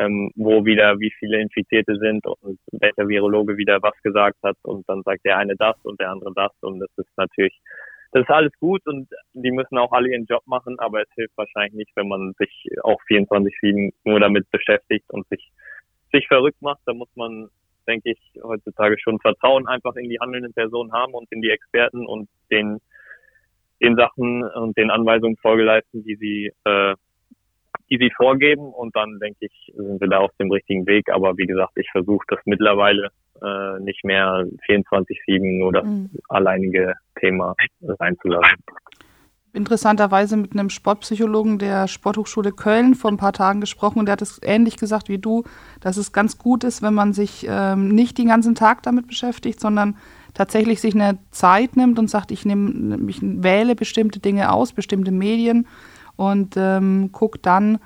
Speaker 4: ähm, wo wieder wie viele Infizierte sind und welcher Virologe wieder was gesagt hat und dann sagt der eine das und der andere das und das ist natürlich das ist alles gut und die müssen auch alle ihren Job machen, aber es hilft wahrscheinlich nicht, wenn man sich auch 24-7 nur damit beschäftigt und sich, sich verrückt macht. Da muss man, denke ich, heutzutage schon Vertrauen einfach in die handelnden Personen haben und in die Experten und den, den Sachen und den Anweisungen Folge leisten, die sie, äh, die sie vorgeben und dann denke ich, sind wir da auf dem richtigen Weg. Aber wie gesagt, ich versuche das mittlerweile äh, nicht mehr 24-7 nur das mhm. alleinige Thema reinzulassen.
Speaker 2: Interessanterweise mit einem Sportpsychologen der Sporthochschule Köln vor ein paar Tagen gesprochen und der hat es ähnlich gesagt wie du, dass es ganz gut ist, wenn man sich ähm, nicht den ganzen Tag damit beschäftigt, sondern tatsächlich sich eine Zeit nimmt und sagt, ich nehme, ich wähle bestimmte Dinge aus, bestimmte Medien und ähm, gucke dann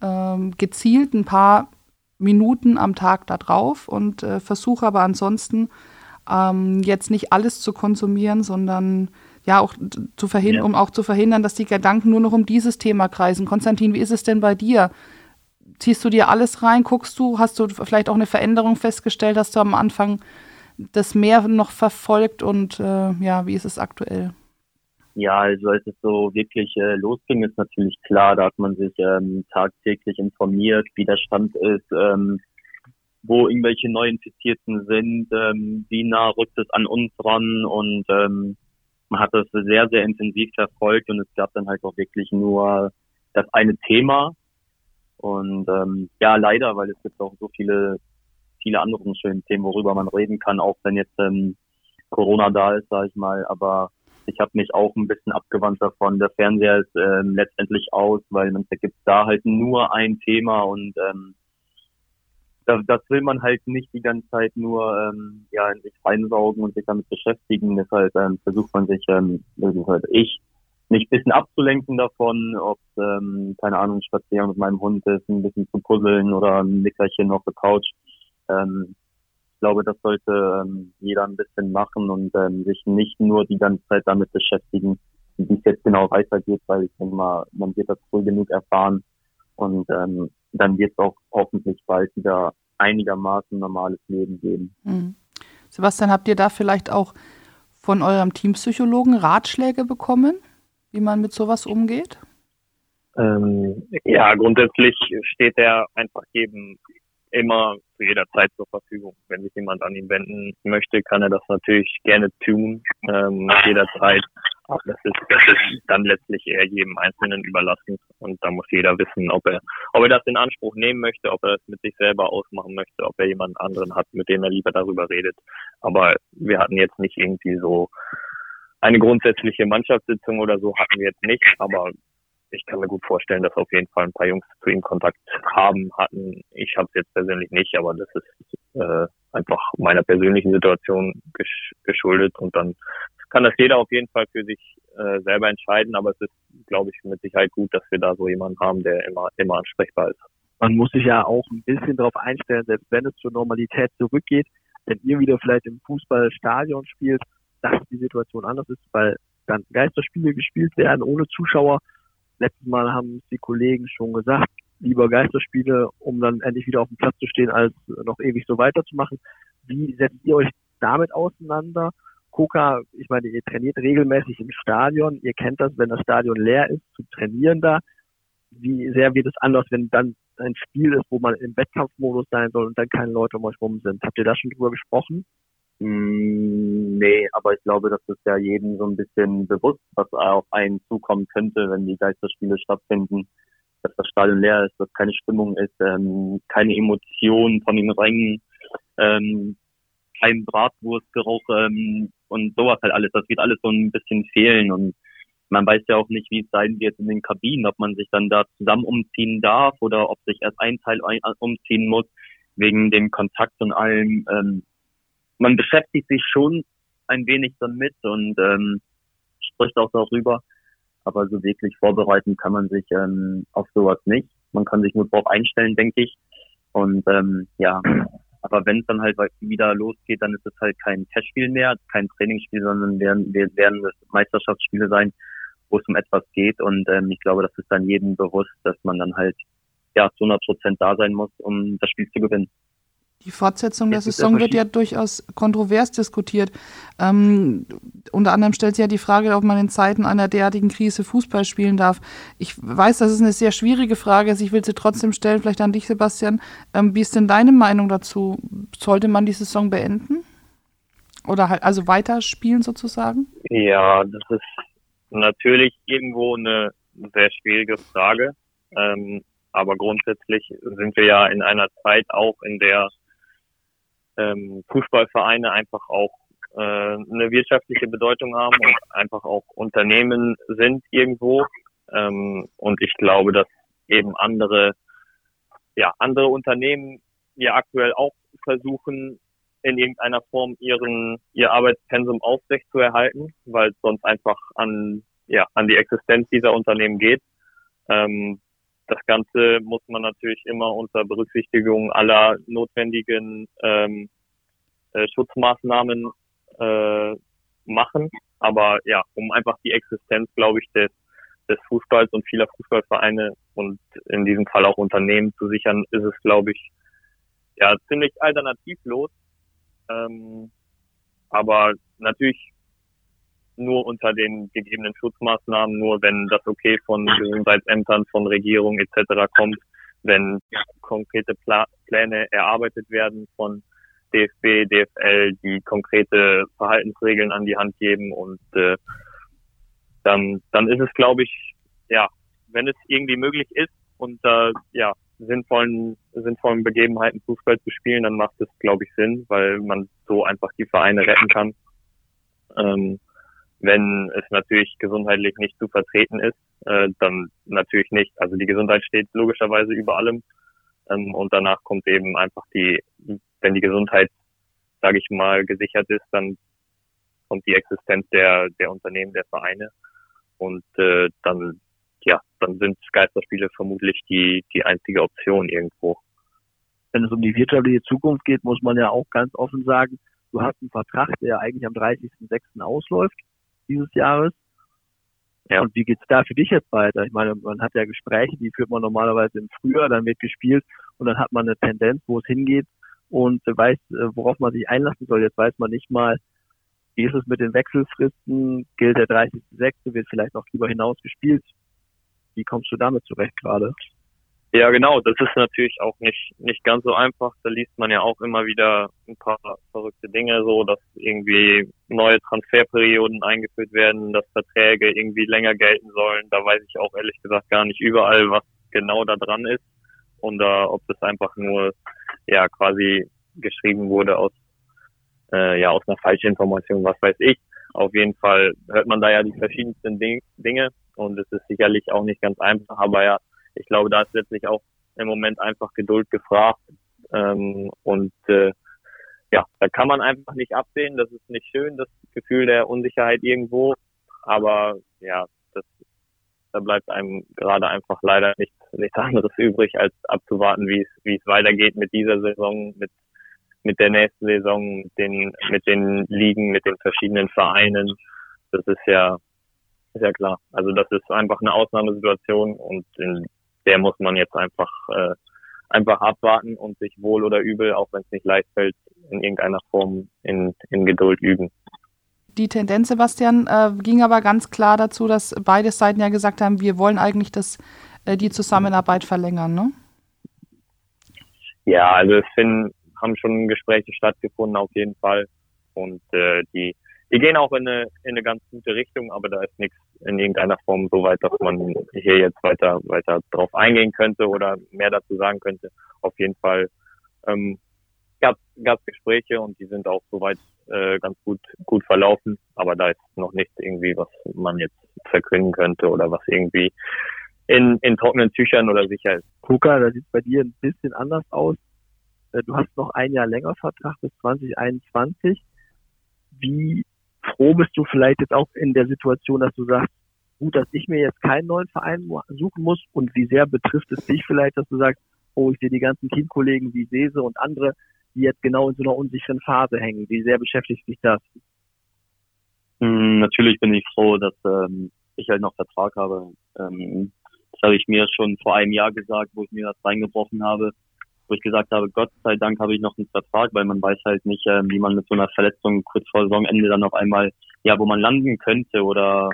Speaker 2: ähm, gezielt ein paar Minuten am Tag da drauf und äh, versuche aber ansonsten ähm, jetzt nicht alles zu konsumieren, sondern ja auch zu verhindern, ja. um auch zu verhindern, dass die Gedanken nur noch um dieses Thema kreisen. Konstantin, wie ist es denn bei dir? Ziehst du dir alles rein? Guckst du? Hast du vielleicht auch eine Veränderung festgestellt? Hast du am Anfang das mehr noch verfolgt und äh, ja, wie ist es aktuell?
Speaker 3: Ja, also als es so wirklich äh, losging, ist natürlich klar, da hat man sich ähm, tagtäglich informiert, wie der Stand ist, ähm, wo irgendwelche Neuinfizierten sind, ähm, wie nah rückt es an uns ran und ähm, man hat das sehr, sehr intensiv verfolgt und es gab dann halt auch wirklich nur das eine Thema. Und ähm, ja, leider, weil es gibt auch so viele, viele andere schöne Themen, worüber man reden kann, auch wenn jetzt ähm, Corona da ist, sage ich mal, aber ich habe mich auch ein bisschen abgewandt davon. Der Fernseher ist ähm, letztendlich aus, weil man gibt da halt nur ein Thema und ähm, das, das will man halt nicht die ganze Zeit nur ähm, ja in sich reinsaugen und sich damit beschäftigen. Deshalb ähm, versucht man sich, ähm, halt ich, mich ein bisschen abzulenken davon, ob ähm, keine Ahnung, spazieren mit meinem Hund ist, ein bisschen zu puzzeln oder ein Nickerchen auf der Couch. Ähm, glaube, das sollte ähm, jeder ein bisschen machen und ähm, sich nicht nur die ganze Zeit damit beschäftigen, wie es jetzt genau weitergeht, weil ich denke mal, man wird das früh genug erfahren und ähm, dann wird es auch hoffentlich bald wieder einigermaßen normales Leben geben.
Speaker 2: Mhm. Sebastian, habt ihr da vielleicht auch von eurem Teampsychologen Ratschläge bekommen, wie man mit sowas umgeht?
Speaker 4: Ähm, ja, grundsätzlich steht er einfach jedem immer zu jeder Zeit zur Verfügung. Wenn sich jemand an ihn wenden möchte, kann er das natürlich gerne tun, ähm, jederzeit. Das ist, das ist dann letztlich eher jedem Einzelnen überlassen. Und da muss jeder wissen, ob er, ob er das in Anspruch nehmen möchte, ob er es mit sich selber ausmachen möchte, ob er jemanden anderen hat, mit dem er lieber darüber redet. Aber wir hatten jetzt nicht irgendwie so eine grundsätzliche Mannschaftssitzung oder so hatten wir jetzt nicht, aber ich kann mir gut vorstellen, dass auf jeden Fall ein paar Jungs zu ihm Kontakt haben, hatten. Ich habe es jetzt persönlich nicht, aber das ist äh, einfach meiner persönlichen Situation gesch geschuldet. Und dann kann das jeder auf jeden Fall für sich äh, selber entscheiden, aber es ist, glaube ich, mit Sicherheit gut, dass wir da so jemanden haben, der immer, immer ansprechbar ist.
Speaker 5: Man muss sich ja auch ein bisschen darauf einstellen, selbst wenn es zur Normalität zurückgeht, wenn ihr wieder vielleicht im Fußballstadion spielt, dass die Situation anders. Ist, weil dann Geisterspiele gespielt werden ohne Zuschauer Letztes Mal haben die Kollegen schon gesagt, lieber Geisterspiele, um dann endlich wieder auf dem Platz zu stehen, als noch ewig so weiterzumachen. Wie setzt ihr euch damit auseinander? Koka, ich meine, ihr trainiert regelmäßig im Stadion. Ihr kennt das, wenn das Stadion leer ist, zu trainieren da. Wie sehr wird es anders, wenn dann ein Spiel ist, wo man im Wettkampfmodus sein soll und dann keine Leute um euch rum sind? Habt ihr da schon drüber gesprochen?
Speaker 3: Mm, nee, aber ich glaube, das ist ja jedem so ein bisschen bewusst, was auf einen zukommen könnte, wenn die Geisterspiele stattfinden, dass das Stadion leer ist, dass keine Stimmung ist, ähm, keine Emotionen von den Rängen, ähm, kein Bratwurstgeruch ähm, und sowas halt alles. Das wird alles so ein bisschen fehlen und man weiß ja auch nicht, wie es sein wird in den Kabinen, ob man sich dann da zusammen umziehen darf oder ob sich erst ein Teil umziehen muss wegen dem Kontakt und allem. Ähm, man beschäftigt sich schon ein wenig dann mit und ähm, spricht auch darüber. Aber so wirklich vorbereiten kann man sich ähm, auf sowas nicht. Man kann sich nur darauf einstellen, denke ich. Und ähm, ja, aber wenn es dann halt wieder losgeht, dann ist es halt kein Testspiel mehr, kein Trainingsspiel, sondern werden, werden es Meisterschaftsspiele sein, wo es um etwas geht. Und ähm, ich glaube, das ist dann jedem bewusst, dass man dann halt ja zu 100 Prozent da sein muss, um das Spiel zu gewinnen.
Speaker 2: Die Fortsetzung der Saison wird ja durchaus kontrovers diskutiert. Ähm, unter anderem stellt sich ja die Frage, ob man in Zeiten einer derartigen Krise Fußball spielen darf. Ich weiß, das ist eine sehr schwierige Frage. Also ich will sie trotzdem stellen, vielleicht an dich, Sebastian. Ähm, wie ist denn deine Meinung dazu? Sollte man die Saison beenden? Oder halt also weiterspielen sozusagen?
Speaker 4: Ja, das ist natürlich irgendwo eine sehr schwierige Frage. Ähm, aber grundsätzlich sind wir ja in einer Zeit auch, in der ähm, Fußballvereine einfach auch äh, eine wirtschaftliche Bedeutung haben und einfach auch Unternehmen sind irgendwo. Ähm, und ich glaube, dass eben andere, ja, andere Unternehmen ja aktuell auch versuchen, in irgendeiner Form ihren, ihr Arbeitspensum aufrecht zu erhalten, weil es sonst einfach an, ja, an die Existenz dieser Unternehmen geht. Ähm, das Ganze muss man natürlich immer unter Berücksichtigung aller notwendigen ähm, äh, Schutzmaßnahmen äh, machen. Aber ja, um einfach die Existenz, glaube ich, des, des Fußballs und vieler Fußballvereine und in diesem Fall auch Unternehmen zu sichern, ist es, glaube ich, ja, ziemlich alternativlos. Ähm, aber natürlich nur unter den gegebenen Schutzmaßnahmen, nur wenn das okay von Gesundheitsämtern, von Regierung etc. kommt, wenn konkrete Pla Pläne erarbeitet werden von DFB, DFL, die konkrete Verhaltensregeln an die Hand geben und äh, dann, dann ist es, glaube ich, ja, wenn es irgendwie möglich ist unter ja, sinnvollen, sinnvollen Begebenheiten Fußball zu spielen, dann macht es, glaube ich, Sinn, weil man so einfach die Vereine retten kann. Ähm, wenn es natürlich gesundheitlich nicht zu vertreten ist, äh, dann natürlich nicht. Also die Gesundheit steht logischerweise über allem. Ähm, und danach kommt eben einfach die, wenn die Gesundheit, sage ich mal, gesichert ist, dann kommt die Existenz der, der Unternehmen, der Vereine. Und äh, dann, ja, dann sind Geisterspiele vermutlich die, die einzige Option irgendwo.
Speaker 5: Wenn es um die wirtschaftliche Zukunft geht, muss man ja auch ganz offen sagen, du hast einen Vertrag, der eigentlich am 30.06. ausläuft dieses Jahres. Ja. Und wie geht's da für dich jetzt weiter? Ich meine, man hat ja Gespräche, die führt man normalerweise im Frühjahr, dann wird gespielt und dann hat man eine Tendenz, wo es hingeht und weiß, worauf man sich einlassen soll. Jetzt weiß man nicht mal, wie ist es mit den Wechselfristen? Gilt der 30.06., wird vielleicht noch drüber hinaus gespielt? Wie kommst du damit zurecht gerade?
Speaker 4: Ja, genau. Das ist natürlich auch nicht, nicht ganz so einfach. Da liest man ja auch immer wieder ein paar verrückte Dinge, so dass irgendwie neue Transferperioden eingeführt werden, dass Verträge irgendwie länger gelten sollen. Da weiß ich auch ehrlich gesagt gar nicht überall, was genau da dran ist und uh, ob das einfach nur ja quasi geschrieben wurde aus äh, ja aus einer falschen Information, was weiß ich. Auf jeden Fall hört man da ja die verschiedensten Ding Dinge und es ist sicherlich auch nicht ganz einfach, aber ja ich glaube, da ist letztlich auch im Moment einfach Geduld gefragt. Ähm, und äh, ja, da kann man einfach nicht absehen. Das ist nicht schön, das Gefühl der Unsicherheit irgendwo. Aber ja, das, da bleibt einem gerade einfach leider nichts, nichts anderes übrig, als abzuwarten, wie es, wie es weitergeht mit dieser Saison, mit, mit der nächsten Saison, mit den, mit den Ligen, mit den verschiedenen Vereinen. Das ist ja, ist ja klar. Also das ist einfach eine Ausnahmesituation und in der muss man jetzt einfach, äh, einfach abwarten und sich wohl oder übel, auch wenn es nicht leicht fällt, in irgendeiner Form in, in Geduld üben.
Speaker 2: Die Tendenz, Sebastian, äh, ging aber ganz klar dazu, dass beide Seiten ja gesagt haben, wir wollen eigentlich das, äh, die Zusammenarbeit verlängern, ne?
Speaker 4: Ja, also es finden, haben schon Gespräche stattgefunden auf jeden Fall und äh, die die gehen auch in eine, in eine ganz gute Richtung, aber da ist nichts in irgendeiner Form so weit, dass man hier jetzt weiter, weiter drauf eingehen könnte oder mehr dazu sagen könnte. Auf jeden Fall ähm, gab es Gespräche und die sind auch soweit äh, ganz gut, gut verlaufen, aber da ist noch nichts irgendwie, was man jetzt verkünden könnte oder was irgendwie in, in trockenen Tüchern oder sicher ist.
Speaker 5: Kuka, da sieht bei dir ein bisschen anders aus. Äh, du hast noch ein Jahr länger Vertrag bis 2021. Wie froh bist du vielleicht jetzt auch in der Situation, dass du sagst, gut, dass ich mir jetzt keinen neuen Verein suchen muss und wie sehr betrifft es dich vielleicht, dass du sagst, oh, ich sehe die ganzen Teamkollegen wie Sese und andere, die jetzt genau in so einer unsicheren Phase hängen. Wie sehr beschäftigt dich das?
Speaker 3: Hm, natürlich bin ich froh, dass ähm, ich halt noch Vertrag habe. Ähm, das habe ich mir schon vor einem Jahr gesagt, wo ich mir das reingebrochen habe, wo ich gesagt habe, Gott sei Dank habe ich noch einen Vertrag, weil man weiß halt nicht, ähm, wie man mit so einer Verletzung kurz vor Saisonende dann auf einmal, ja, wo man landen könnte oder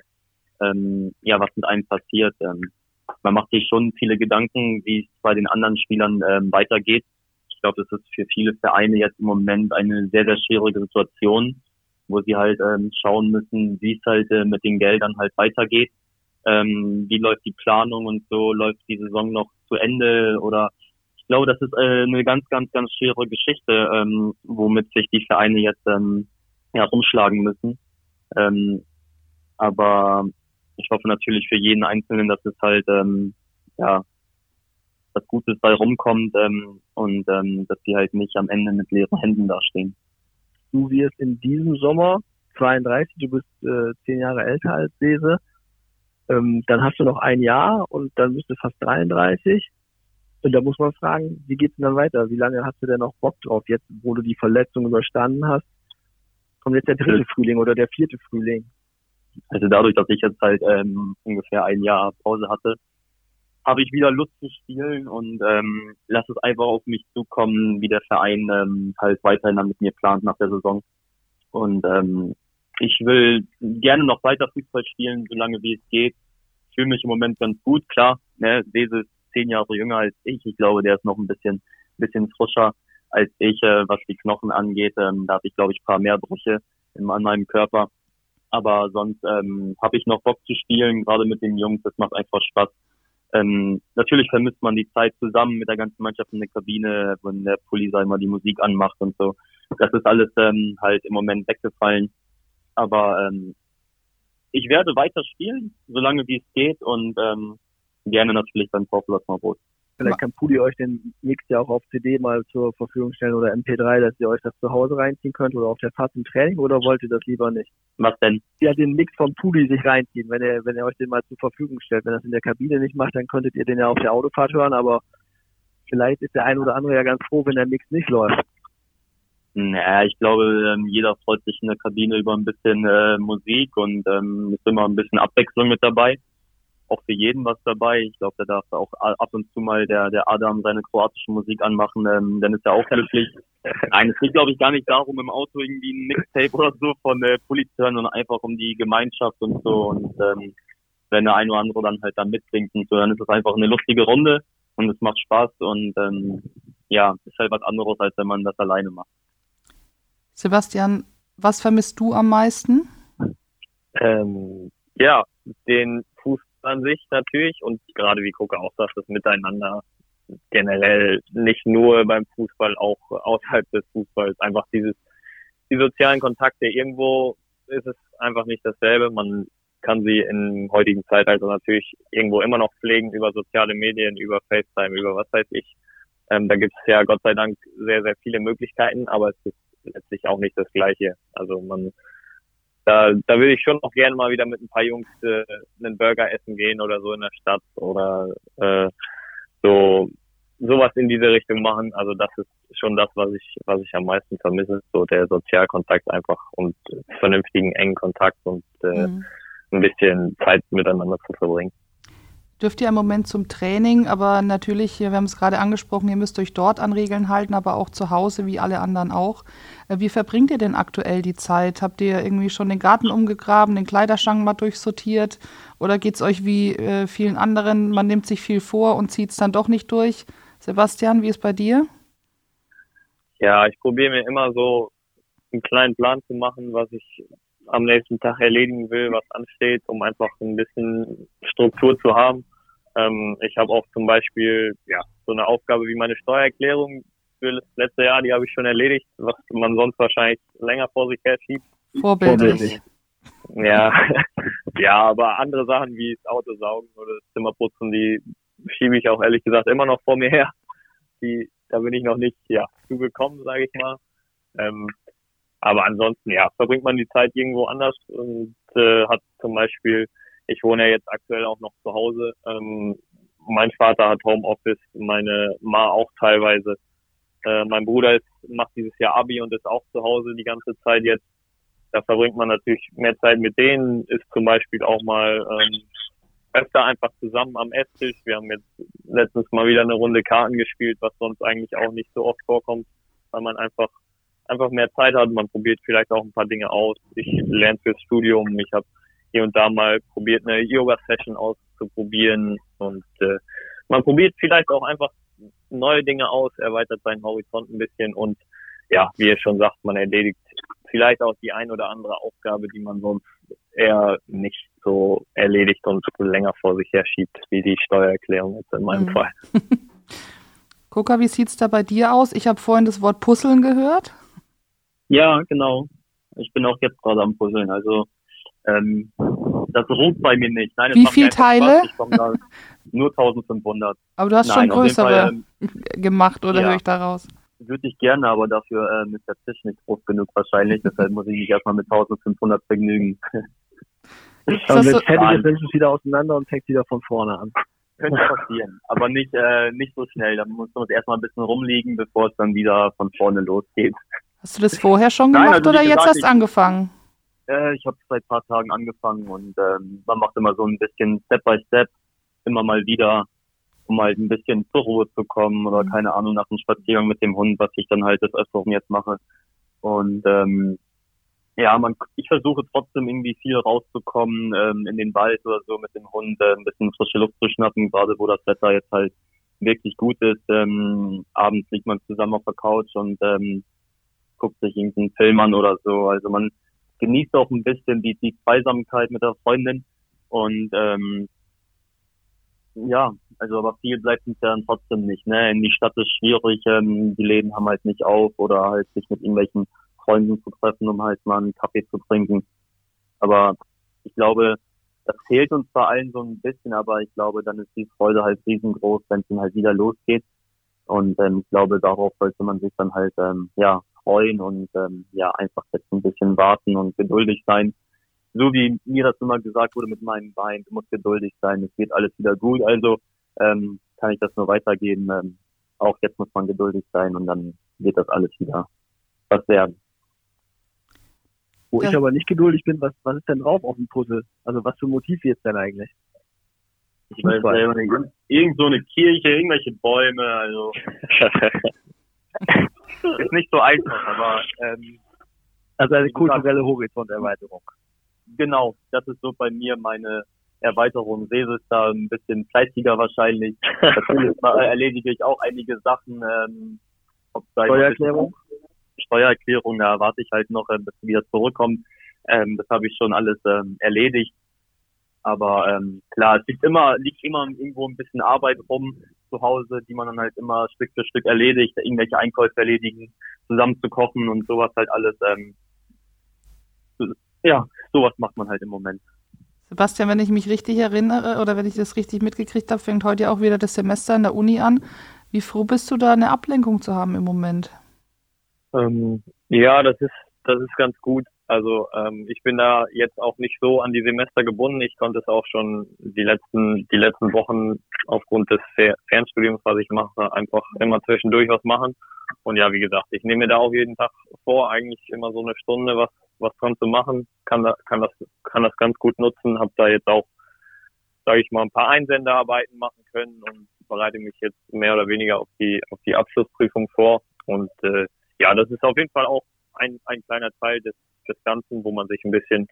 Speaker 3: ähm, ja, was mit einem passiert. Ähm, man macht sich schon viele Gedanken, wie es bei den anderen Spielern ähm, weitergeht. Ich glaube, das ist für viele Vereine jetzt im Moment eine sehr, sehr schwierige Situation, wo sie halt ähm, schauen müssen, wie es halt äh, mit den Geldern halt weitergeht. Ähm, wie läuft die Planung und so, läuft die Saison noch zu Ende oder ich glaube, das ist äh, eine ganz, ganz, ganz schwere Geschichte, ähm, womit sich die Vereine jetzt ähm, ja, umschlagen müssen. Ähm, aber ich hoffe natürlich für jeden Einzelnen, dass es halt ähm, ja was Gutes bei rumkommt ähm, und ähm, dass sie halt nicht am Ende mit leeren Händen dastehen.
Speaker 5: Du wirst in diesem Sommer 32, du bist äh, zehn Jahre älter als Sese, ähm, dann hast du noch ein Jahr und dann bist du fast 33. Und da muss man fragen, wie geht's denn dann weiter? Wie lange hast du denn noch Bock drauf, jetzt wo du die Verletzung überstanden hast? Kommt jetzt der dritte Frühling oder der vierte Frühling?
Speaker 3: Also dadurch, dass ich jetzt halt ähm, ungefähr ein Jahr Pause hatte, habe ich wieder Lust zu spielen und ähm, lass es einfach auf mich zukommen, wie der Verein ähm, halt weiterhin dann mit mir plant nach der Saison. Und ähm, ich will gerne noch weiter Fußball spielen, solange wie es geht. Ich fühle mich im Moment ganz gut, klar. Ne, ist zehn Jahre jünger als ich. Ich glaube, der ist noch ein bisschen, bisschen frischer als ich, äh, was die Knochen angeht. Ähm, da habe ich, glaube ich, paar mehr Brüche in, an meinem Körper. Aber sonst ähm, habe ich noch Bock zu spielen, gerade mit den Jungs. Das macht einfach Spaß. Ähm, natürlich vermisst man die Zeit zusammen mit der ganzen Mannschaft in der Kabine, wenn der Pulli immer die Musik anmacht und so. Das ist alles ähm, halt im Moment weggefallen. Aber ähm, ich werde weiter spielen, solange wie es geht und ähm, gerne natürlich beim VfL Osnabrück.
Speaker 5: Vielleicht kann Pudi euch den Mix ja auch auf CD mal zur Verfügung stellen oder MP3, dass ihr euch das zu Hause reinziehen könnt oder auf der Fahrt zum Training oder wollt ihr das lieber nicht?
Speaker 3: Was denn?
Speaker 5: Ja, den Mix von Pudi sich reinziehen, wenn er, wenn er euch den mal zur Verfügung stellt. Wenn er das in der Kabine nicht macht, dann könntet ihr den ja auf der Autofahrt hören, aber vielleicht ist der ein oder andere ja ganz froh, wenn der Mix nicht läuft.
Speaker 3: Naja, ich glaube, ähm, jeder freut sich in der Kabine über ein bisschen äh, Musik und ähm, ist immer ein bisschen Abwechslung mit dabei auch für jeden was dabei. Ich glaube, da darf auch ab und zu mal der, der Adam seine kroatische Musik anmachen, ähm, dann ist er auch glücklich. Nein, es geht, glaube ich, gar nicht darum, im Auto irgendwie ein Mixtape oder so von äh, Pulli zu hören, sondern einfach um die Gemeinschaft und so. Und ähm, wenn der ein oder andere dann halt da mitbringt und so, dann ist es einfach eine lustige Runde und es macht Spaß und ähm, ja, ist halt was anderes, als wenn man das alleine macht.
Speaker 2: Sebastian, was vermisst du am meisten?
Speaker 4: Ähm, ja, den an sich natürlich und gerade wie Gucke auch sagt, das Miteinander generell nicht nur beim Fußball, auch außerhalb des Fußballs. Einfach dieses, die sozialen Kontakte. Irgendwo ist es einfach nicht dasselbe. Man kann sie im heutigen Zeitalter natürlich irgendwo immer noch pflegen über soziale Medien, über FaceTime, über was weiß ich. Ähm, da gibt es ja Gott sei Dank sehr, sehr viele Möglichkeiten, aber es ist letztlich auch nicht das Gleiche. Also man da, da würde ich schon auch gerne mal wieder mit ein paar Jungs äh, einen Burger essen gehen oder so in der Stadt oder äh, so sowas in diese Richtung machen. Also das ist schon das, was ich, was ich am meisten vermisse, so der Sozialkontakt einfach und vernünftigen engen Kontakt und äh, mhm. ein bisschen Zeit miteinander zu verbringen
Speaker 2: dürft ihr im Moment zum Training, aber natürlich, wir haben es gerade angesprochen, ihr müsst euch dort an Regeln halten, aber auch zu Hause, wie alle anderen auch. Äh, wie verbringt ihr denn aktuell die Zeit? Habt ihr irgendwie schon den Garten umgegraben, den Kleiderschrank mal durchsortiert? Oder geht es euch wie äh, vielen anderen, man nimmt sich viel vor und zieht es dann doch nicht durch? Sebastian, wie ist bei dir?
Speaker 4: Ja, ich probiere mir immer so einen kleinen Plan zu machen, was ich am nächsten Tag erledigen will, was ansteht, um einfach ein bisschen Struktur zu haben. Ähm, ich habe auch zum Beispiel ja so eine Aufgabe wie meine Steuererklärung für das letzte Jahr, die habe ich schon erledigt, was man sonst wahrscheinlich länger vor sich her schiebt.
Speaker 2: Vorbildlich.
Speaker 4: Ja, [laughs] ja, aber andere Sachen wie das Auto saugen oder das Zimmer putzen, die schiebe ich auch ehrlich gesagt immer noch vor mir her. Die, da bin ich noch nicht ja zugekommen, sage ich mal. Ähm, aber ansonsten, ja, verbringt man die Zeit irgendwo anders und äh, hat zum Beispiel, ich wohne ja jetzt aktuell auch noch zu Hause. Ähm, mein Vater hat Homeoffice, meine Ma auch teilweise. Äh, mein Bruder ist, macht dieses Jahr Abi und ist auch zu Hause die ganze Zeit jetzt. Da verbringt man natürlich mehr Zeit mit denen, ist zum Beispiel auch mal ähm, öfter einfach zusammen am Esstisch. Wir haben jetzt letztens mal wieder eine Runde Karten gespielt, was sonst eigentlich auch nicht so oft vorkommt, weil man einfach einfach mehr Zeit hat. Man probiert vielleicht auch ein paar Dinge aus. Ich lerne fürs Studium. Ich habe hier und da mal probiert, eine Yoga-Session auszuprobieren und äh, man probiert vielleicht auch einfach neue Dinge aus, erweitert seinen Horizont ein bisschen und ja, wie ihr schon sagt, man erledigt vielleicht auch die ein oder andere Aufgabe, die man sonst eher nicht so erledigt und länger vor sich her schiebt, wie die Steuererklärung jetzt in meinem mhm. Fall. [laughs]
Speaker 2: Gucker, wie sieht's da bei dir aus? Ich habe vorhin das Wort Puzzeln gehört.
Speaker 3: Ja, genau. Ich bin auch jetzt gerade am Puzzeln. Also ähm, das ruht bei mir nicht.
Speaker 2: Nein, Wie viele Teile?
Speaker 3: nur 1500.
Speaker 2: Aber du hast Nein, schon größere Fall, ähm, gemacht, oder ja. höre ich daraus?
Speaker 3: Würde ich gerne, aber dafür äh, ist der Tisch nicht groß genug wahrscheinlich. Deshalb muss ich mich erstmal mit 1500 vergnügen.
Speaker 5: Und wenn es fertig ist, nimmst du es wieder auseinander und fängst wieder von vorne an.
Speaker 3: Könnte passieren, aber nicht, äh, nicht so schnell. Da muss man erstmal ein bisschen rumliegen, bevor es dann wieder von vorne losgeht.
Speaker 2: Hast du das vorher schon gemacht Nein, also oder jetzt erst angefangen?
Speaker 3: Äh, ich habe seit ein paar Tagen angefangen und ähm, man macht immer so ein bisschen Step by Step, immer mal wieder um halt ein bisschen zur Ruhe zu kommen oder mhm. keine Ahnung nach einem Spaziergang mit dem Hund, was ich dann halt des Öfteren jetzt mache. Und ähm, ja, man, ich versuche trotzdem irgendwie viel rauszukommen, ähm, in den Wald oder so mit dem Hund, äh, ein bisschen frische Luft zu schnappen, gerade wo das Wetter jetzt halt wirklich gut ist. Ähm, abends liegt man zusammen auf der Couch und ähm, guckt sich irgendeinen Film an oder so. Also man genießt auch ein bisschen die, die Zweisamkeit mit der Freundin und ähm, ja, also aber viel bleibt uns ja dann trotzdem nicht. Ne? In die Stadt ist schwierig, ähm, die Läden haben halt nicht auf oder halt sich mit irgendwelchen Freunden zu treffen, um halt mal einen Kaffee zu trinken. Aber ich glaube, das fehlt uns zwar allen so ein bisschen, aber ich glaube, dann ist die Freude halt riesengroß, wenn es dann halt wieder losgeht. Und ähm, ich glaube, darauf sollte man sich dann halt ähm, ja freuen und ähm, ja einfach jetzt ein bisschen warten und geduldig sein so wie mir das immer gesagt wurde mit meinem Bein, du musst geduldig sein, es geht alles wieder gut. Also ähm, kann ich das nur weitergeben. Ähm, auch jetzt muss man geduldig sein und dann wird das alles wieder was werden.
Speaker 5: Wo ja. ich aber nicht geduldig bin, was, was ist denn drauf auf dem Puzzle? Also was für Motiv jetzt denn eigentlich?
Speaker 3: Ich weiß selber nicht. Irgend so eine Kirche, irgendwelche Bäume, also. [laughs] ist nicht so einfach, aber ähm,
Speaker 5: also eine kulturelle Horizonterweiterung
Speaker 3: genau, das ist so bei mir meine Erweiterung. Sese ist da ein bisschen fleißiger wahrscheinlich. Natürlich [laughs] erledige ich auch einige Sachen. Ähm,
Speaker 5: ob Steuererklärung?
Speaker 3: Steuererklärung, da warte ich halt noch, äh, bis sie wieder zurückkommt. Ähm, das habe ich schon alles ähm, erledigt. Aber ähm, klar, es liegt immer, liegt immer irgendwo ein bisschen Arbeit rum zu Hause, die man dann halt immer Stück für Stück erledigt, irgendwelche Einkäufe erledigen, zusammen zu kochen und sowas halt alles. Ähm, ja, sowas macht man halt im Moment.
Speaker 2: Sebastian, wenn ich mich richtig erinnere oder wenn ich das richtig mitgekriegt habe, fängt heute auch wieder das Semester in der Uni an. Wie froh bist du da, eine Ablenkung zu haben im Moment?
Speaker 4: Ähm, ja, das ist, das ist ganz gut. Also ähm, ich bin da jetzt auch nicht so an die Semester gebunden. Ich konnte es auch schon die letzten, die letzten Wochen aufgrund des Fernstudiums, was ich mache, einfach immer zwischendurch was machen. Und ja, wie gesagt, ich nehme mir da auch jeden Tag vor, eigentlich immer so eine Stunde was was dran zu machen, kann, da, kann, das, kann das ganz gut nutzen, habe da jetzt auch, sage ich mal, ein paar Einsenderarbeiten machen können und bereite mich jetzt mehr oder weniger auf die, auf die Abschlussprüfung vor. Und äh, ja, das ist auf jeden Fall auch ein, ein kleiner Teil des, des Ganzen, wo man sich ein bisschen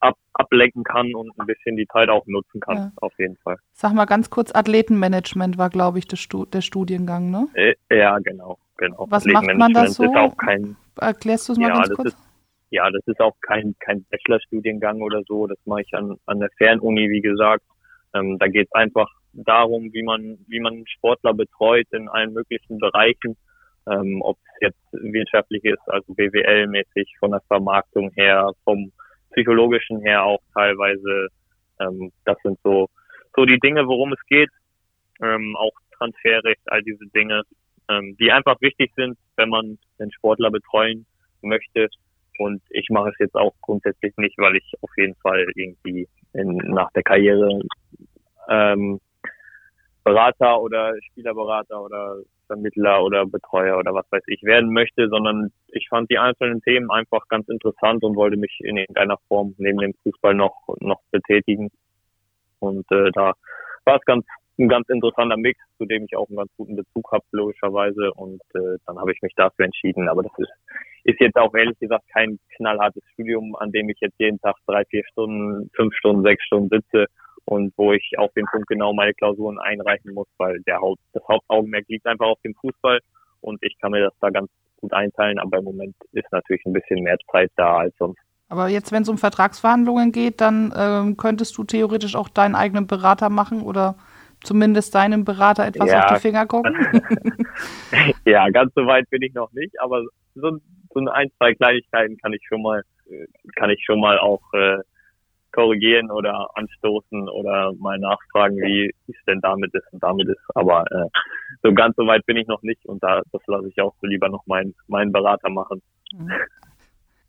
Speaker 4: ab, ablenken kann und ein bisschen die Zeit auch nutzen kann, ja. auf jeden Fall.
Speaker 2: Sag mal ganz kurz, Athletenmanagement war, glaube ich, der, Stu der Studiengang, ne?
Speaker 4: Äh, ja, genau, genau.
Speaker 2: Was macht man da so? Ist auch kein, Erklärst du es mal ja, ganz kurz?
Speaker 4: Ist, ja, das ist auch kein, kein Bachelorstudiengang oder so. Das mache ich an, an der Fernuni, wie gesagt. Ähm, da geht es einfach darum, wie man, wie man Sportler betreut in allen möglichen Bereichen. Ähm, ob es jetzt wirtschaftlich ist, also BWL-mäßig, von der Vermarktung her, vom psychologischen her auch teilweise. Ähm, das sind so, so die Dinge, worum es geht. Ähm, auch Transferrecht, all diese Dinge, ähm, die einfach wichtig sind, wenn man den Sportler betreuen möchte Und ich mache es jetzt auch grundsätzlich nicht, weil ich auf jeden Fall irgendwie in, nach der Karriere ähm, Berater oder Spielerberater oder Vermittler oder Betreuer oder was weiß ich werden möchte, sondern ich fand die einzelnen Themen einfach ganz interessant und wollte mich in irgendeiner Form neben dem Fußball noch noch betätigen. Und äh, da war es ganz ein ganz interessanter Mix, zu dem ich auch einen ganz guten Bezug habe, logischerweise. Und äh, dann habe ich mich dafür entschieden. Aber das ist, ist jetzt auch ehrlich gesagt kein knallhartes Studium, an dem ich jetzt jeden Tag drei, vier Stunden, fünf Stunden, sechs Stunden sitze und wo ich auf den Punkt genau meine Klausuren einreichen muss, weil der Haupt, das Hauptaugenmerk liegt einfach auf dem Fußball und ich kann mir das da ganz gut einteilen, aber im Moment ist natürlich ein bisschen mehr Zeit da als sonst.
Speaker 2: Aber jetzt, wenn es um Vertragsverhandlungen geht, dann ähm, könntest du theoretisch auch deinen eigenen Berater machen oder zumindest deinem Berater etwas ja. auf die Finger gucken? [laughs]
Speaker 4: ja, ganz so weit bin ich noch nicht, aber so, so ein, zwei Kleinigkeiten kann ich schon mal, äh, kann ich schon mal auch äh, korrigieren oder anstoßen oder mal nachfragen, wie es denn damit ist und damit ist. Aber äh, so ganz so weit bin ich noch nicht und da das lasse ich auch so lieber noch meinen meinen Berater machen.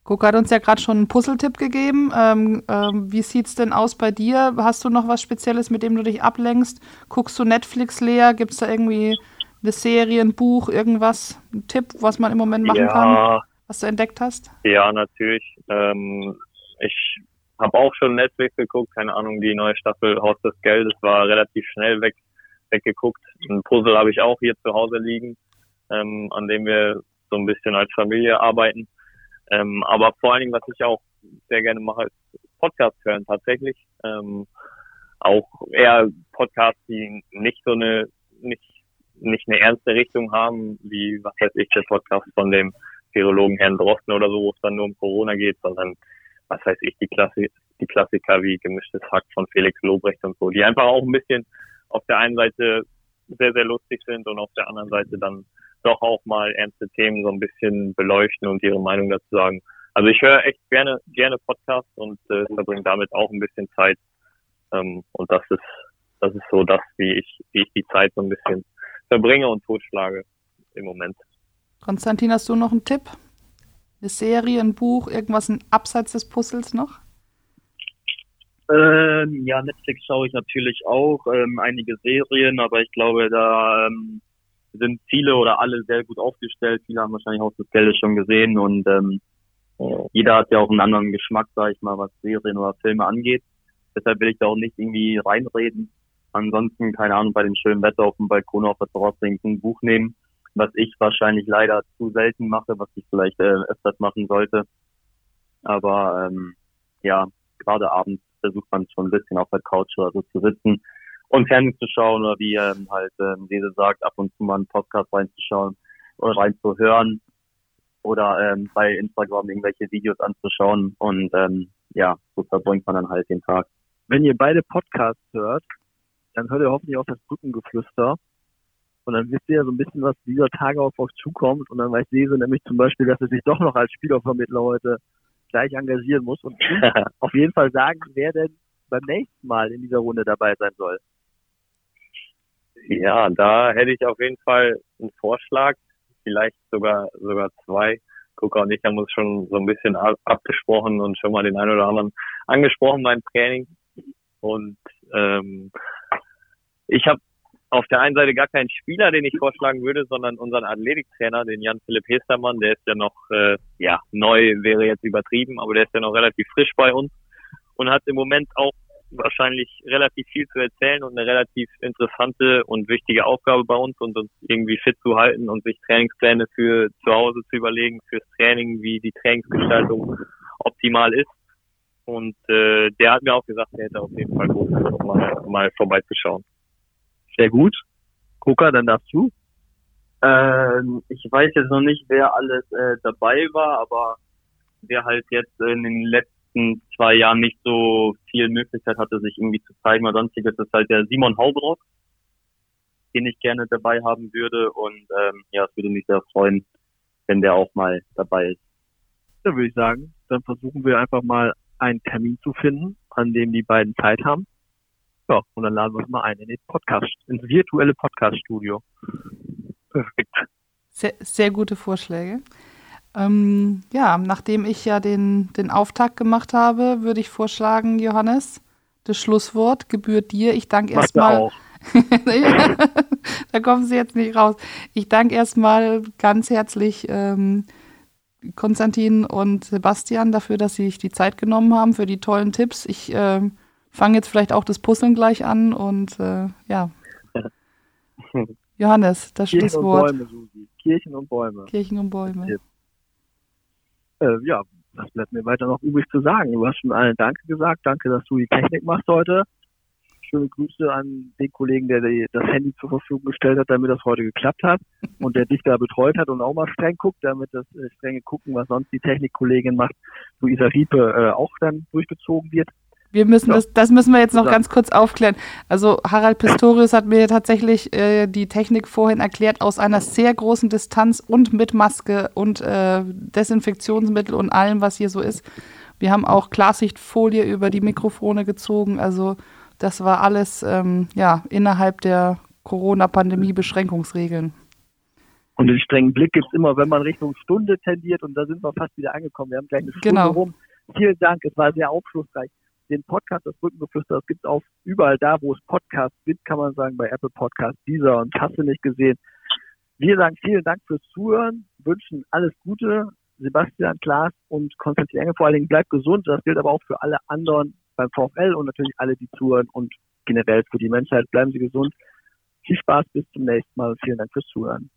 Speaker 2: Guck hat uns ja gerade schon einen Puzzletipp gegeben. Ähm, ähm, wie sieht's denn aus bei dir? Hast du noch was Spezielles, mit dem du dich ablenkst? Guckst du Netflix leer? Gibt es da irgendwie eine Serie, ein Buch, irgendwas, ein Tipp, was man im Moment machen ja, kann, was du entdeckt hast?
Speaker 4: Ja, natürlich. Ähm, ich habe auch schon Netflix geguckt, keine Ahnung, die neue Staffel Haus des Geldes war relativ schnell weg, weggeguckt. Ein Puzzle habe ich auch hier zu Hause liegen, ähm, an dem wir so ein bisschen als Familie arbeiten. Ähm, aber vor allen Dingen, was ich auch sehr gerne mache, ist Podcast hören tatsächlich. Ähm, auch eher Podcasts, die nicht so eine, nicht, nicht eine ernste Richtung haben, wie, was weiß ich, der Podcast von dem Virologen Herrn Drosten oder so, wo es dann nur um Corona geht, sondern was weiß ich, die, Klassi die Klassiker wie gemischtes Hack von Felix Lobrecht und so, die einfach auch ein bisschen auf der einen Seite sehr, sehr lustig sind und auf der anderen Seite dann doch auch mal ernste Themen so ein bisschen beleuchten und ihre Meinung dazu sagen. Also ich höre echt gerne, gerne Podcasts und äh, verbringe damit auch ein bisschen Zeit. Ähm, und das ist, das ist so das, wie ich, wie ich die Zeit so ein bisschen verbringe und totschlage im Moment.
Speaker 2: Konstantin, hast du noch einen Tipp? Eine Serie, ein Buch, irgendwas ein abseits des Puzzles noch?
Speaker 5: Ähm, ja, Netflix schaue ich natürlich auch, ähm, einige Serien, aber ich glaube, da ähm, sind viele oder alle sehr gut aufgestellt. Viele haben wahrscheinlich auch das Geld schon gesehen und ähm, jeder hat ja auch einen anderen Geschmack, sage ich mal, was Serien oder Filme angeht. Deshalb will ich da auch nicht irgendwie reinreden. Ansonsten, keine Ahnung, bei dem schönen Wetter auf dem Balkon auf der Terrasse ein Buch nehmen was ich wahrscheinlich leider zu selten mache, was ich vielleicht äh, öfters machen sollte. Aber ähm, ja, gerade abends versucht man schon ein bisschen auf der Couch oder so zu sitzen und Fernsehen zu schauen oder wie ähm, halt ähm, Lese sagt, ab und zu mal einen Podcast reinzuschauen oder reinzuhören oder ähm, bei Instagram irgendwelche Videos anzuschauen und ähm, ja, so verbringt man dann halt den Tag. Wenn ihr beide Podcasts hört, dann hört ihr hoffentlich auch das Brückengeflüster und dann wisst ihr ja so ein bisschen, was dieser Tage auf euch zukommt. Und dann weiß Lese nämlich zum Beispiel, dass er sich doch noch als Spielervermittler heute gleich engagieren muss und [laughs] auf jeden Fall sagen, wer denn beim nächsten Mal in dieser Runde dabei sein soll.
Speaker 4: Ja, da hätte ich auf jeden Fall einen Vorschlag, vielleicht sogar sogar zwei. Gucker und ich haben uns schon so ein bisschen abgesprochen und schon mal den einen oder anderen angesprochen beim Training. Und ähm, ich habe auf der einen Seite gar keinen Spieler, den ich vorschlagen würde, sondern unseren Athletiktrainer, den Jan-Philipp Hestermann, der ist ja noch, äh, ja, neu wäre jetzt übertrieben, aber der ist ja noch relativ frisch bei uns und hat im Moment auch wahrscheinlich relativ viel zu erzählen und eine relativ interessante und wichtige Aufgabe bei uns und uns irgendwie fit zu halten und sich Trainingspläne für zu Hause zu überlegen, fürs Training, wie die Trainingsgestaltung optimal ist. Und äh, der hat mir auch gesagt, er hätte auf jeden Fall Lust, mal, mal vorbeizuschauen.
Speaker 5: Sehr gut. Gucker, dann darfst du. Ähm, ich weiß jetzt noch nicht, wer alles äh, dabei war, aber wer halt jetzt in den letzten zwei Jahren nicht so viel Möglichkeit hatte, sich irgendwie zu zeigen oder sonstiges, ist halt der Simon Haubrock, den ich gerne dabei haben würde. Und ähm, ja, es würde mich sehr freuen, wenn der auch mal dabei ist. Da würde ich sagen, dann versuchen wir einfach mal einen Termin zu finden, an dem die beiden Zeit haben. Ja, und dann laden wir uns mal ein in den Podcast, ins virtuelle Podcast-Studio.
Speaker 2: Perfekt. Sehr, sehr gute Vorschläge. Ähm, ja, nachdem ich ja den, den Auftakt gemacht habe, würde ich vorschlagen, Johannes, das Schlusswort gebührt dir. Ich danke erstmal. [laughs] da kommen Sie jetzt nicht raus. Ich danke erstmal ganz herzlich ähm, Konstantin und Sebastian dafür, dass sie sich die Zeit genommen haben, für die tollen Tipps. Ich äh, fange jetzt vielleicht auch das Puzzeln gleich an und äh, ja. Johannes, das
Speaker 5: Kirchen
Speaker 2: Schlusswort.
Speaker 5: Und Bäume, Susi. Kirchen und Bäume.
Speaker 2: Kirchen und Bäume.
Speaker 5: Äh, ja, was bleibt mir weiter noch übrig zu sagen? Du hast schon allen Danke gesagt. Danke, dass du die Technik machst heute. Schöne Grüße an den Kollegen, der das Handy zur Verfügung gestellt hat, damit das heute geklappt hat [laughs] und der dich da betreut hat und auch mal streng guckt, damit das äh, strenge Gucken, was sonst die Technikkollegin macht, Luisa Riepe, äh, auch dann durchgezogen wird.
Speaker 2: Wir müssen
Speaker 5: Ja.
Speaker 2: das, das müssen wir jetzt noch
Speaker 5: Ja.
Speaker 2: ganz kurz aufklären. Also Harald Pistorius hat mir tatsächlich äh, die Technik vorhin erklärt aus einer sehr großen Distanz und mit Maske und äh, Desinfektionsmittel und allem, was hier so ist. Wir haben auch Klarsichtfolie über die Mikrofone gezogen. Also das war alles ähm, ja innerhalb der Corona-Pandemie-Beschränkungsregeln.
Speaker 5: Und den strengen Blick gibt's immer, wenn man Richtung Stunde tendiert und da sind wir fast wieder angekommen. Wir haben gleich eine Stunde
Speaker 2: Genau.
Speaker 5: rum. Vielen Dank, es war sehr aufschlussreich. Den Podcast, das Brückengeflüster, das gibt's auch überall da, wo es Podcasts gibt, kann man sagen, bei Apple Podcasts, dieser und hast du nicht gesehen. Wir sagen vielen Dank fürs Zuhören, wünschen alles Gute. Sebastian, Klaas und Konstantin Enge vor allen Dingen bleibt gesund. Das gilt aber auch für alle anderen beim VfL und natürlich alle, die zuhören und generell für die Menschheit. Bleiben Sie gesund. Viel Spaß, bis zum nächsten Mal. Vielen Dank fürs Zuhören.